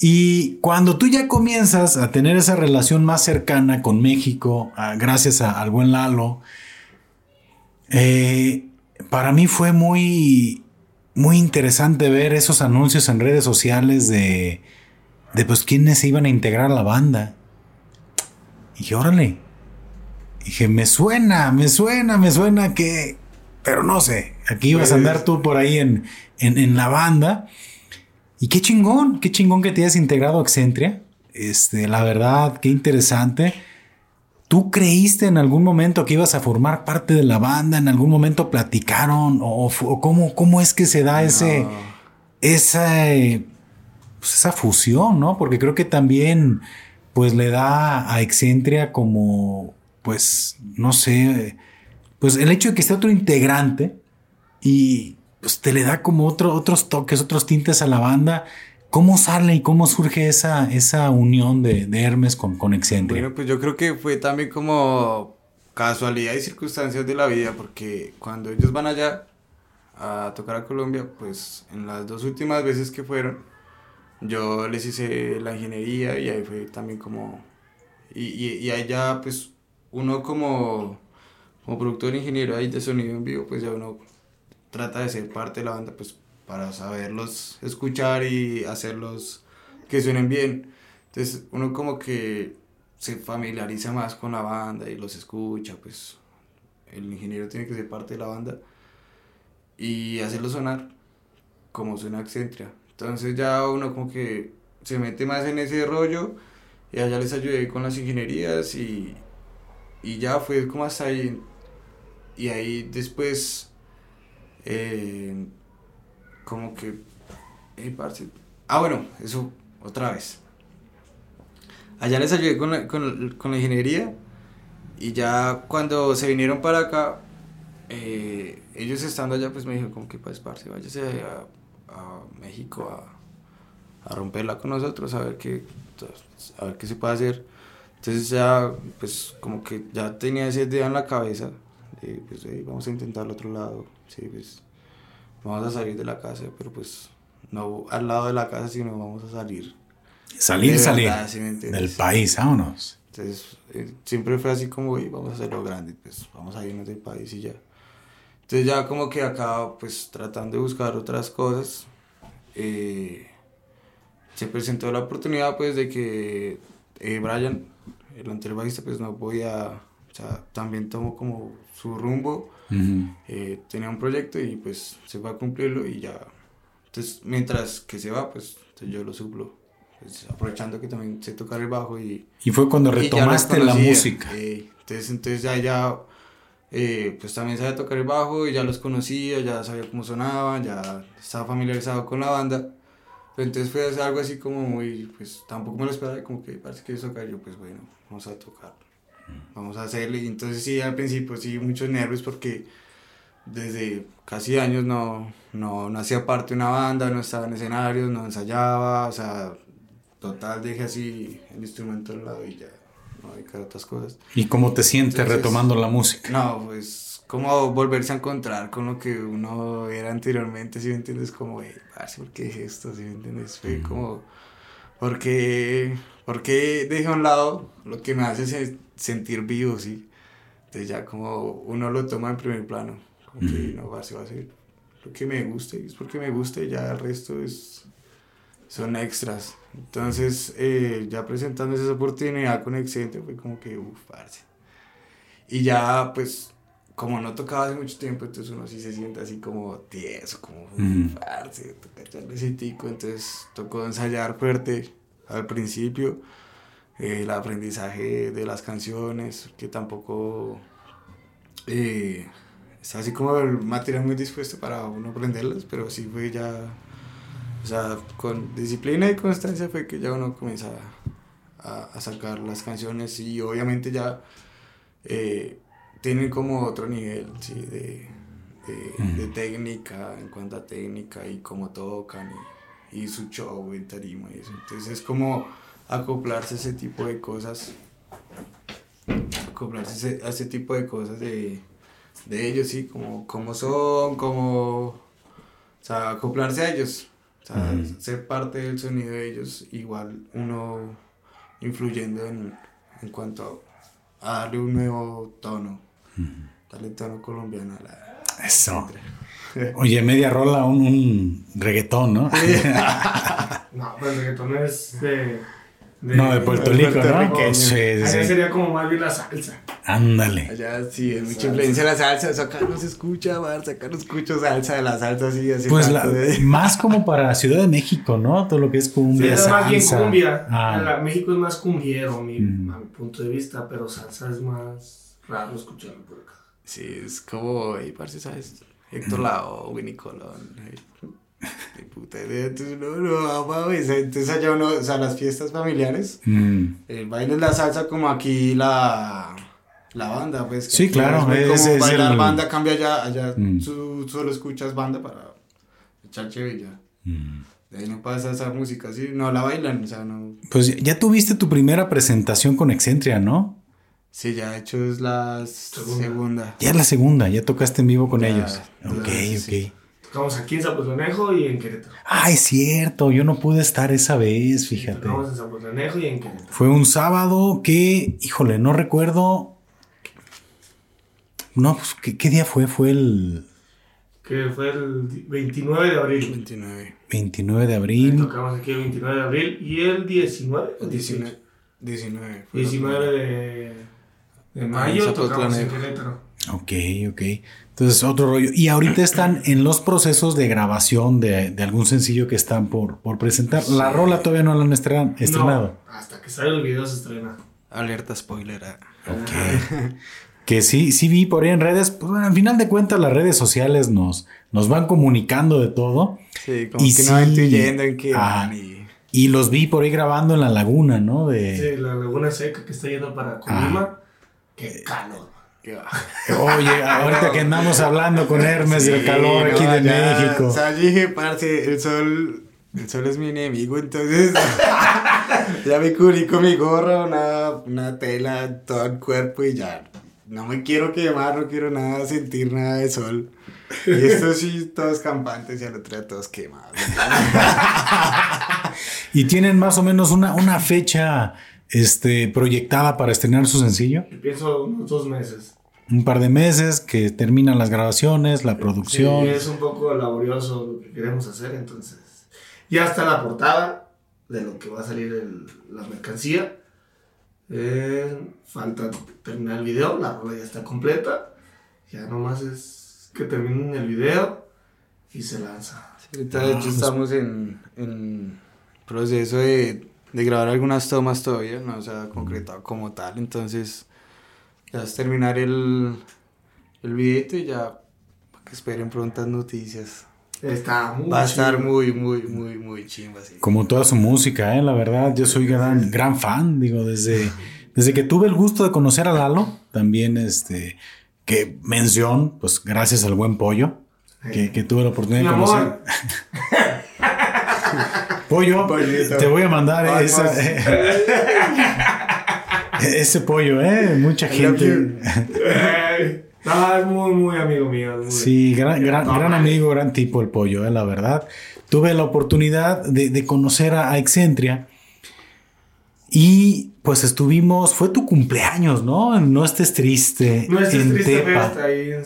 Y cuando tú ya comienzas a tener esa relación más cercana con México, gracias al buen Lalo, eh, para mí fue muy, muy interesante ver esos anuncios en redes sociales de, de pues quiénes se iban a integrar a la banda. Y dije, órale. dije, me suena, me suena, me suena que... Pero no sé, aquí ibas a andar tú por ahí en, en, en, la banda. Y qué chingón, qué chingón que te hayas integrado a Excentria. Este, la verdad, qué interesante. ¿Tú creíste en algún momento que ibas a formar parte de la banda? ¿En algún momento platicaron? ¿O, cómo, cómo, es que se da ese, esa, pues esa fusión, no? Porque creo que también pues le da a Excentria como, pues, no sé, pues el hecho de que esté otro integrante y pues te le da como otro, otros toques, otros tintes a la banda. ¿Cómo sale y cómo surge esa, esa unión de, Hermes con, con Excentria? Bueno, pues yo creo que fue también como casualidad y circunstancias de la vida, porque cuando ellos van allá a tocar a Colombia, pues en las dos últimas veces que fueron, yo les hice la ingeniería y ahí fue también como... Y, y, y ahí ya pues uno como, como productor ingeniero ahí de sonido en vivo, pues ya uno trata de ser parte de la banda pues para saberlos escuchar y hacerlos que suenen bien. Entonces uno como que se familiariza más con la banda y los escucha, pues el ingeniero tiene que ser parte de la banda y hacerlo sonar como suena Accentria. Entonces ya uno como que se mete más en ese rollo y allá les ayudé con las ingenierías y, y ya fue como hasta ahí. Y ahí después, eh, como que, ah bueno, eso otra vez. Allá les ayudé con la, con, con la ingeniería y ya cuando se vinieron para acá, eh, ellos estando allá, pues me dijeron como que pues, parce, váyase a, a México a, a, romperla con nosotros, a ver qué, a ver qué se puede hacer. Entonces ya, pues como que ya tenía esa idea en la cabeza, de, pues vamos a intentar al otro lado, sí, pues vamos a salir de la casa, pero pues no al lado de la casa, sino vamos a salir Salir, salir. del país, vámonos. Entonces, eh, siempre fue así como, vamos a hacerlo grande, pues vamos a irnos del país y ya. Entonces ya como que acá, pues tratando de buscar otras cosas, eh, se presentó la oportunidad pues de que eh, Brian, el anterior bajista, pues no podía, o sea, también tomó como su rumbo, tenía un proyecto y pues se va a cumplirlo y ya. Entonces, mientras que se va, pues yo lo suplo. Pues, aprovechando que también sé tocar el bajo y... Y fue cuando retomaste la música. Eh, entonces, entonces ya, ya eh, pues también sabía tocar el bajo y ya los conocía, ya sabía cómo sonaban, ya estaba familiarizado con la banda. Pero entonces fue algo así como muy, pues tampoco me lo esperaba, como que parece que tocar, yo pues bueno, vamos a tocar, vamos a hacerle. Y entonces sí, al principio sí, muchos nervios porque desde casi años no, no, no hacía parte de una banda, no estaba en escenarios, no ensayaba, o sea, total dejé así el instrumento al lado y ya no dedicar a otras cosas. ¿Y cómo te sientes retomando la música? No, pues como volverse a encontrar con lo que uno era anteriormente, si me entiendes, como, hey, ¿por qué es esto? Si me entiendes, fue como, ¿por qué, ¿por qué dejé a un lado lo que me hace sentir vivo, sí? Entonces ya como uno lo toma en primer plano, como que no, va a ser lo que me guste, es porque me gusta y ya el resto es son extras. Entonces, eh, ya presentando esa oportunidad con Excente, fue como que, uff, parce. Y ya, pues, como no tocaba hace mucho tiempo, entonces uno sí se siente así como tieso, como, uff, parce, toca echarle Entonces, tocó ensayar fuerte al principio. Eh, el aprendizaje de las canciones, que tampoco eh, está así como el material muy dispuesto para uno aprenderlas, pero sí fue ya o sea, con disciplina y constancia fue que ya uno comienza a, a sacar las canciones y obviamente ya eh, tienen como otro nivel ¿sí? de, de, de, técnica, en cuanto a técnica y cómo tocan y, y, su show en tarima y eso. Entonces es como acoplarse a ese tipo de cosas, acoplarse a ese tipo de cosas de, de ellos, sí, como, como son, como, o sea, acoplarse a ellos ser parte del sonido de ellos, igual uno influyendo en, en cuanto a darle un nuevo tono, darle tono colombiano la... Eso. Oye, media rola, un, un reggaetón, ¿no? no, pero el reggaetón es de no, de Puerto Rico, ¿no? Sí, sería como más bien la salsa. Ándale. Allá sí, es mucha influencia la salsa. acá no se escucha, Barça, acá no escucho salsa de la salsa así. así pues más como para Ciudad de México, ¿no? Todo lo que es cumbia, sí, más bien cumbia. Ah. México es más cumbiero, mi, mm. a mi punto de vista, pero salsa es más raro escucharlo por acá. Sí, es como, hey, parce, ¿sabes? Héctor Lao, Winnie Colón. puta idea. Entonces, no, no, Entonces, allá uno, o sea, las fiestas familiares, mm. el baile es la salsa como aquí la, la banda, pues. Sí, claro. Es, como bailar banda cambia allá, allá mm. tú solo escuchas banda para echar chévere ya. Mm. De ahí no pasa esa música, así, no la bailan, o sea, no. Pues ya tuviste tu primera presentación con Excentria, ¿no? Sí, ya de hecho es la segunda. Ya es la segunda, ya tocaste en vivo con ellos. Ok, ok. Tocamos aquí en Zapotlanejo y en Querétaro. Ah, es cierto, yo no pude estar esa vez, fíjate. Tocamos en Zapotlanejo y en Querétaro. Fue un sábado que, híjole, no recuerdo. No, pues, ¿qué, día fue? Fue el. Que fue el 29 de abril. 29. 29 de abril. tocamos aquí el 29 de abril y el 19. 19. 19. 19 de, de mayo tocamos en Querétaro. Ok, ok. Entonces, otro rollo. Y ahorita están en los procesos de grabación de, de algún sencillo que están por, por presentar. La rola todavía no la han estrenado. hasta que salga el video se estrena. Alerta spoiler. Ok. que sí, sí vi por ahí en redes. Pues, al final de cuentas, las redes sociales nos, nos van comunicando de todo. Sí, como y que no intuyendo en qué van y... los vi por ahí grabando en la laguna, ¿no? De... Sí, la laguna seca que está yendo para Colima. Qué calor. Oye, ahorita que andamos hablando con Hermes del calor aquí de México. O sea, dije, parce, el sol, el sol es mi enemigo, entonces ya me cubrí con mi gorra, una, una tela, todo el cuerpo y ya. No me quiero quemar, no quiero nada, sentir nada de sol. Y esto sí, todos campantes y al otro día todos quemados. y tienen más o menos una, una fecha este, proyectada para estrenar su sencillo? Pienso unos dos meses un par de meses que terminan las grabaciones, la producción. Sí, es un poco laborioso lo que queremos hacer, entonces ya está la portada de lo que va a salir la mercancía. Eh, falta terminar el video, la rola ya está completa. Ya nomás es que terminen el video y se lanza. ahorita de hecho ah, pues estamos en, en proceso de, de, grabar algunas tomas todavía, no se ha concretado como tal, entonces ya es terminar el, el video y ya que esperen prontas noticias. Está muy Va a estar muy, muy, muy, muy chimba. Como toda su música, ¿eh? la verdad, yo soy gran, gran fan, digo, desde, desde que tuve el gusto de conocer a Lalo, también este, que mención, pues gracias al buen pollo, que, que tuve la oportunidad de conocer. pollo, te voy a mandar esa. Ese pollo, ¿eh? Mucha gente. Es muy, muy amigo mío. Sí, gran, gran, gran, amigo, gran tipo el pollo, ¿eh? la verdad. Tuve la oportunidad de, de conocer a, Excentria y pues estuvimos, fue tu cumpleaños, ¿no? No estés triste. No estés triste,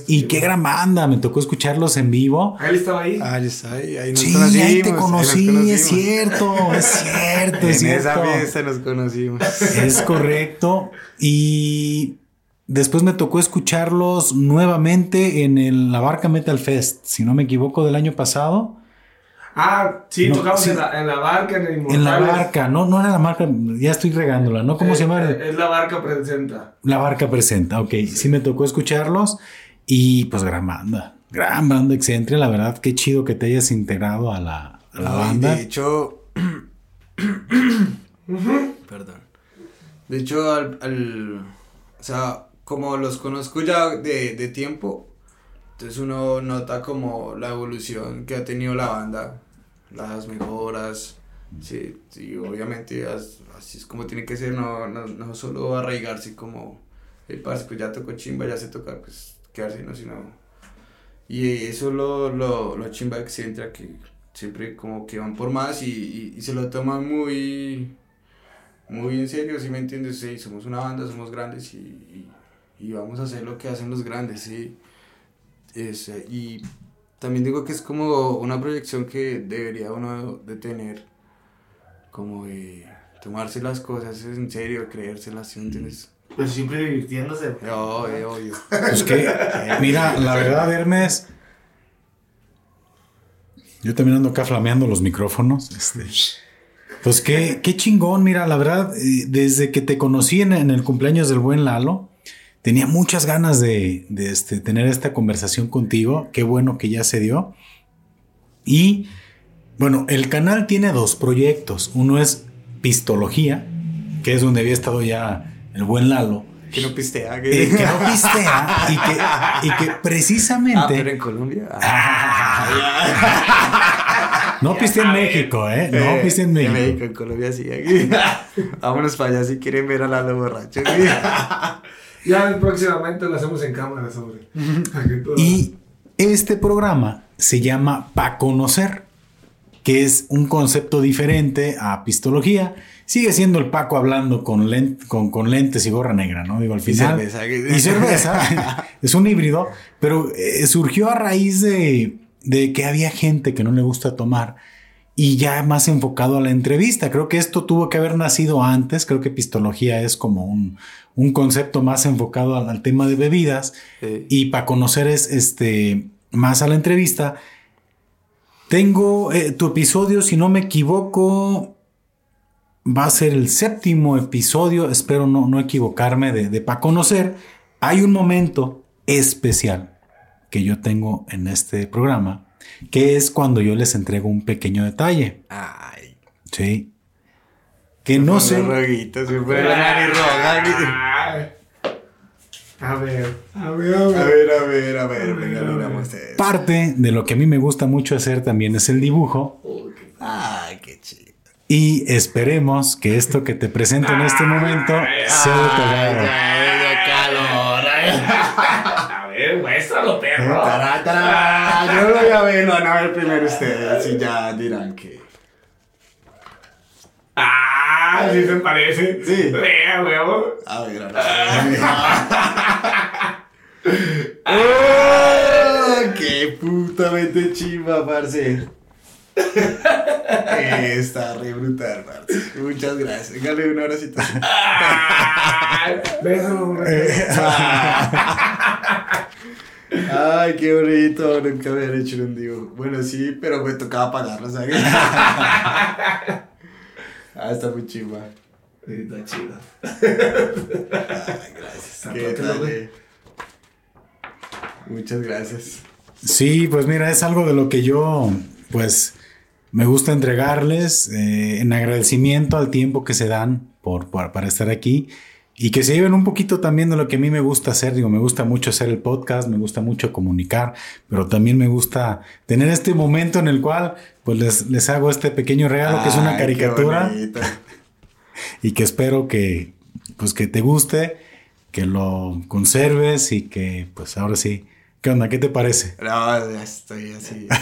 y qué gran banda, me tocó escucharlos en vivo. Él estaba ahí. Ah, está ahí, ahí nos sí, ahí te conocí, es cierto, es cierto, es en cierto. esa fiesta nos conocimos. Es correcto. Y después me tocó escucharlos nuevamente en el, la Barca Metal Fest, si no me equivoco, del año pasado. Ah, sí, tocamos En, la, en, la, barca, en el En la barca, no, no era la marca, ya estoy regándola, ¿no? ¿Cómo se llama? Es la barca presenta. La barca presenta, ok. Sí, me tocó escucharlos y pues gran banda, gran banda Excentria, la verdad, qué chido que te hayas integrado a la, a la banda. De hecho, perdón. De hecho, al, al, o sea, como los conozco ya de, de tiempo, entonces uno nota como la evolución que ha tenido la banda, las mejoras, sí, sí obviamente así es como tiene que ser, no, no, no solo arraigarse como, el parce, pues ya tocó chimba, ya se toca, pues quedarse, no, sino... Y eso lo, lo, lo chimba que entra, que siempre como que van por más y, y, se lo toman muy, muy en serio, si me entiendes? Sí, somos una banda, somos grandes y, y, y vamos a hacer lo que hacen los grandes, sí. Ese, y también digo que es como una proyección que debería uno de tener, como de tomarse las cosas en serio, creérselas, ¿sí entiendes? Pues siempre divirtiéndose. No, obvio. Pues que, mira, la verdad, Hermes, yo también ando acá flameando los micrófonos. Este, pues qué, qué chingón, mira, la verdad, eh, desde que te conocí en el cumpleaños del buen Lalo, tenía muchas ganas de, este, tener esta conversación contigo. Qué bueno que ya se dio. Y Bueno, el canal tiene dos proyectos. Uno es Pistología, que es donde había estado ya el buen Lalo. Que no pistea. Eh, que, no pistea y que, y que precisamente... Ah, pero en Colombia. no pistea en México, ¿eh? No eh, pistea en México. En México, en Colombia sí. Aquí. Vámonos para allá si quieren ver a Lalo borracho. Ya próximamente lo hacemos en cámara, sobre. y este programa se llama Pa Conocer, que es un concepto diferente a pistología. Sigue siendo el Paco hablando con, con, lentes y gorra negra, ¿no? Digo, al final. Y cerveza. Y cerveza. es un híbrido, pero eh, surgió a raíz de, de que había gente que no le gusta tomar y ya más enfocado a la entrevista. Creo que esto tuvo que haber nacido antes. Creo que pistología es como un, un concepto más enfocado al, tema de bebidas. Y para conocer es este más a la entrevista. Tengo eh, tu episodio, si no me equivoco, va a ser el séptimo episodio, espero no, no equivocarme, de, de para conocer. Hay un momento especial que yo tengo en este programa, que es cuando yo les entrego un pequeño detalle. Ay. Sí. Que no sé. A ver, a ver, a ver, a ver, a ver, a ver, venga, miramos Parte de lo que a mí me gusta mucho hacer también es el dibujo. Ay, qué chido. Y esperemos que esto que te presento en este momento sea de tu agrado. calor. A ver, muéstralo, perro. Yo lo voy a ver, no van a ver primero ustedes y ya dirán que. Ah, sí se parece. Sí. Vea, huevo. A ver, ahora. ¡Oh! ¡Qué putamente chimba, parce! Está re brutal, parce. Muchas gracias. Dale una horacita. Beso. Ay, qué bonito. Nunca me habían hecho un dibujo. Bueno, sí, pero me tocaba pagarlo, ¿sabes? Ah, está muy chimba. Sí, está chido. Ay, gracias. Muchas gracias. Sí, pues mira, es algo de lo que yo, pues, me gusta entregarles eh, en agradecimiento al tiempo que se dan por, para estar aquí y que se lleven un poquito también de lo que a mí me gusta hacer. Digo, me gusta mucho hacer el podcast, me gusta mucho comunicar, pero también me gusta tener este momento en el cual pues les, les hago este pequeño regalo que es una caricatura y que espero que pues que te guste, que lo conserves y que pues ahora sí. ¿Qué onda? ¿Qué te parece? No, estoy así.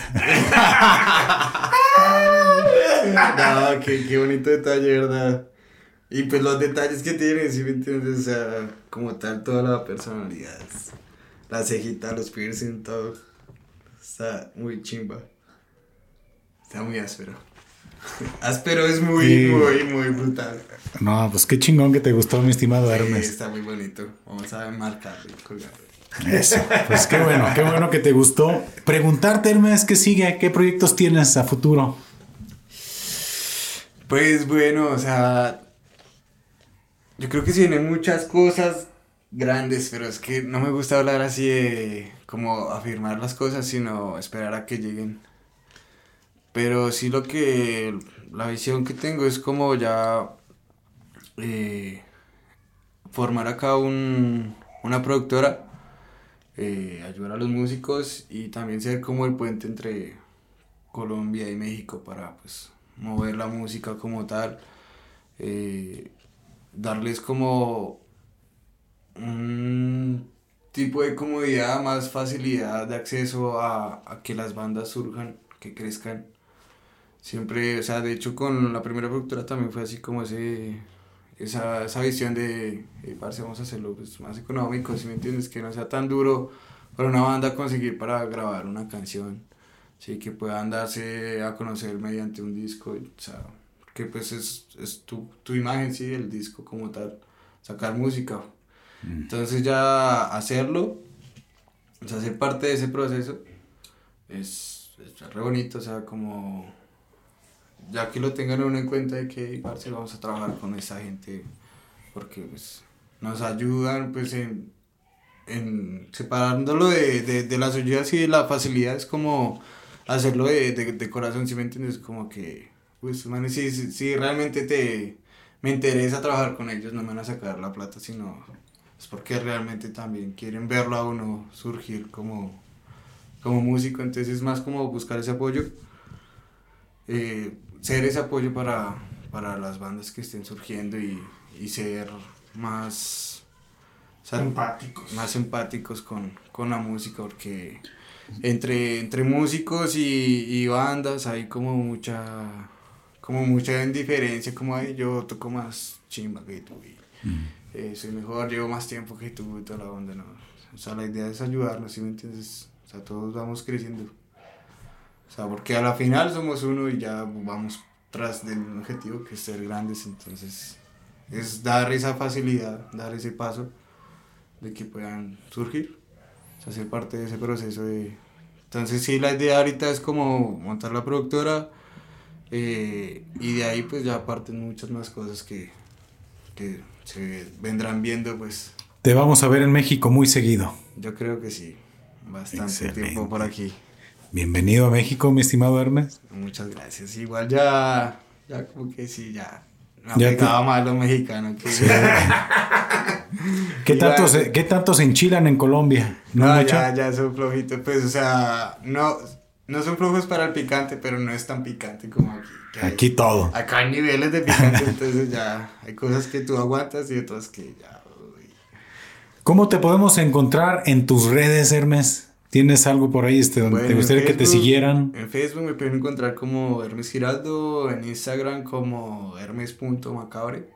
no, qué, qué bonito detalle, ¿verdad? Y pues los detalles que tiene, ¿sí me entiendes? O sea, como tal, toda la personalidad. La cejita, los piercing, todo. Está muy chimba. Está muy áspero. áspero es muy, muy, muy brutal. No, pues qué chingón que te gustó, mi estimado Hermes. Sí, está muy bonito. Vamos a marcarlo y colgarlo. Eso, pues qué bueno, qué bueno que te gustó. Preguntarte, Hermes, ¿qué sigue? ¿Qué proyectos tienes a futuro? Pues bueno, o sea, yo creo que sí vienen muchas cosas grandes, pero es que no me gusta hablar así de como afirmar las cosas, sino esperar a que lleguen. Pero sí lo que, la visión que tengo es como ya eh, formar acá un, una productora, eh, ayudar a los músicos y también ser como el puente entre Colombia y México para pues mover la música como tal, eh, darles como un tipo de comodidad, más facilidad de acceso a, que las bandas surjan, que crezcan. Siempre, o sea, de hecho con la primera productora también fue así como ese, esa, esa visión de, parce, vamos a hacerlo pues, más económico, si me entiendes, que no sea tan duro para una banda conseguir para grabar una canción, sí, que puedan darse a conocer mediante un disco, o sea, que pues es, es tu, tu, imagen, sí, el disco como tal, sacar música. Mm. Entonces ya hacerlo, o sea, ser parte de ese proceso, es, es re bonito, o sea, como ya que lo tengan uno en cuenta de que parce, vamos a trabajar con esa gente porque pues nos ayudan pues en, en separándolo de, de, de las ayudas y de la facilidad es como hacerlo de, de, corazón, si me entiendes, como que, pues, man, si, si, realmente te, me interesa trabajar con ellos, no me van a sacar la plata, sino es porque realmente también quieren verlo a uno surgir como, como músico, entonces es más como buscar ese apoyo, eh, ser ese apoyo para, para las bandas que estén surgiendo y, y ser más empáticos. Más empáticos con, con la música, porque entre, entre músicos y, y, bandas hay como mucha como mucha indiferencia, como hay yo toco más chimba que tú y mm. eh, soy mejor, llevo más tiempo que tú y toda la banda, no. O sea, la idea es ayudarnos, ¿sí me entiendes? O sea, todos vamos creciendo. O sea, porque a la final somos uno y ya vamos tras del objetivo que es ser grandes, entonces es dar esa facilidad, dar ese paso de que puedan surgir, o sea, ser parte de ese proceso de... Entonces sí, la idea ahorita es como montar la productora eh, y de ahí pues ya parten muchas más cosas que, que se vendrán viendo pues. Te vamos a ver en México muy seguido. Yo creo que sí, bastante tiempo por aquí. Bienvenido a México, mi estimado Hermes. Muchas gracias. Igual ya, ya como que sí, ya me ya pegaba más los mexicanos. Que... ¿Qué, tanto se, ¿Qué tanto se enchilan en Colombia? No, ya, ya son flojitos. Pues, o sea, no, no son flojos para el picante, pero no es tan picante como aquí. Aquí todo. Acá hay niveles de picante, entonces ya hay cosas que tú aguantas y otras que ya. ¿Cómo te podemos encontrar en tus redes, Hermes? ¿Tienes algo por ahí este, donde te gustaría que te siguieran? En Facebook me pueden encontrar como Hermes Giraldo, en Instagram como hermes.macabre.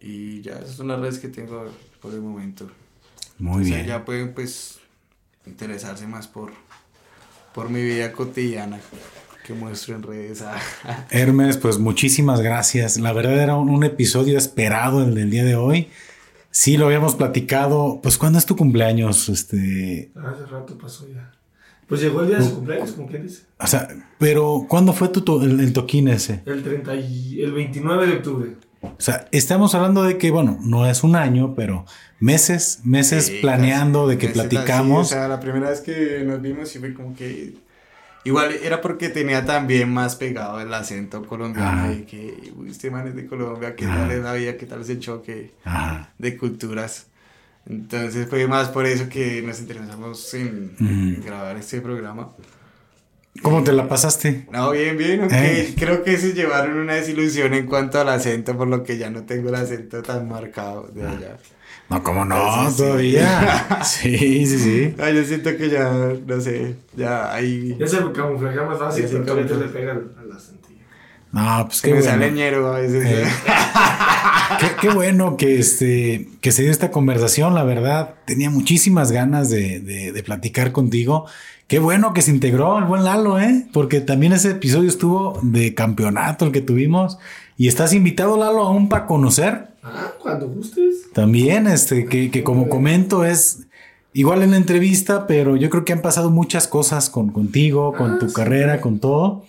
Y ya, esas son las redes que tengo por el momento. Muy bien. ya pueden pues interesarse más por, por mi vida cotidiana que muestro en redes. Hermes, pues muchísimas gracias. La verdad era un, un episodio esperado el del día de hoy. Sí, lo habíamos platicado. Pues, ¿cuándo es tu cumpleaños? Este. Hace rato pasó ya. Pues llegó el día de su cumpleaños, como quien dice. O sea, pero ¿cuándo fue tu el, toquín ese? El 30 y, el 29 de octubre. O sea, estamos hablando de que, bueno, no es un año, pero meses, meses planeando de que platicamos. o sea, la primera vez que nos vimos sí fue como que Igual era porque tenía también más pegado el acento colombiano y que, uy, este man es de Colombia, ¿qué tal es la vida? ¿Qué tal ese choque de culturas? Entonces fue más por eso que nos interesamos en, grabar este programa. ¿Cómo te la pasaste? No, bien, bien, aunque eh. creo que se llevaron una desilusión en cuanto al acento, por lo que ya no tengo el acento tan marcado de allá. No, ¿cómo no? Todavía. sí, sí, sí. Ah, yo siento que ya, no sé, ya ahí. Ya se camuflajea más fácil, pero le pega al, acento. No, pues qué bueno. sale ñero a veces. Eh. qué, qué, bueno que, este, que se dio esta conversación, la verdad. Tenía muchísimas ganas de, de, de platicar contigo. Qué bueno que se integró el buen Lalo, ¿eh? Porque también ese episodio estuvo de campeonato el que tuvimos. Y estás invitado, Lalo, aún para conocer. Ah, cuando gustes. También, este, que, que como comento, es igual en la entrevista, pero yo creo que han pasado muchas cosas con, contigo, con ah, tu carrera, con todo.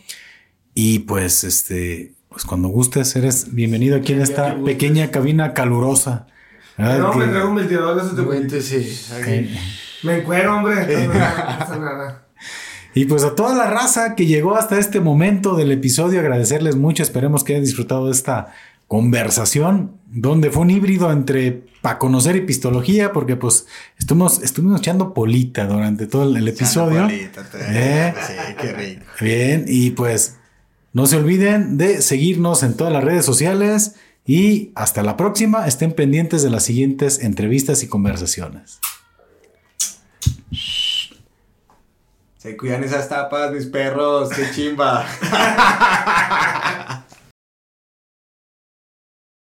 Y pues, este, pues cuando gustes, eres bienvenido aquí en esta pequeña cabina calurosa. No, me traigo un ventilador de esos sí. Me encuero, hombre. No, pasa nada. Y pues a toda la raza que llegó hasta este momento del episodio, agradecerles mucho. Esperemos que hayan disfrutado de esta conversación, donde fue un híbrido entre para conocer epistología, porque pues estuvimos, estuvimos echando polita durante todo el, episodio. Polita, ¿Eh? Sí, qué rico. Bien, y pues no se olviden de seguirnos en todas las redes sociales y hasta la próxima. Estén pendientes de las siguientes entrevistas y conversaciones. Se cuidan esas tapas, mis perros, qué chimba.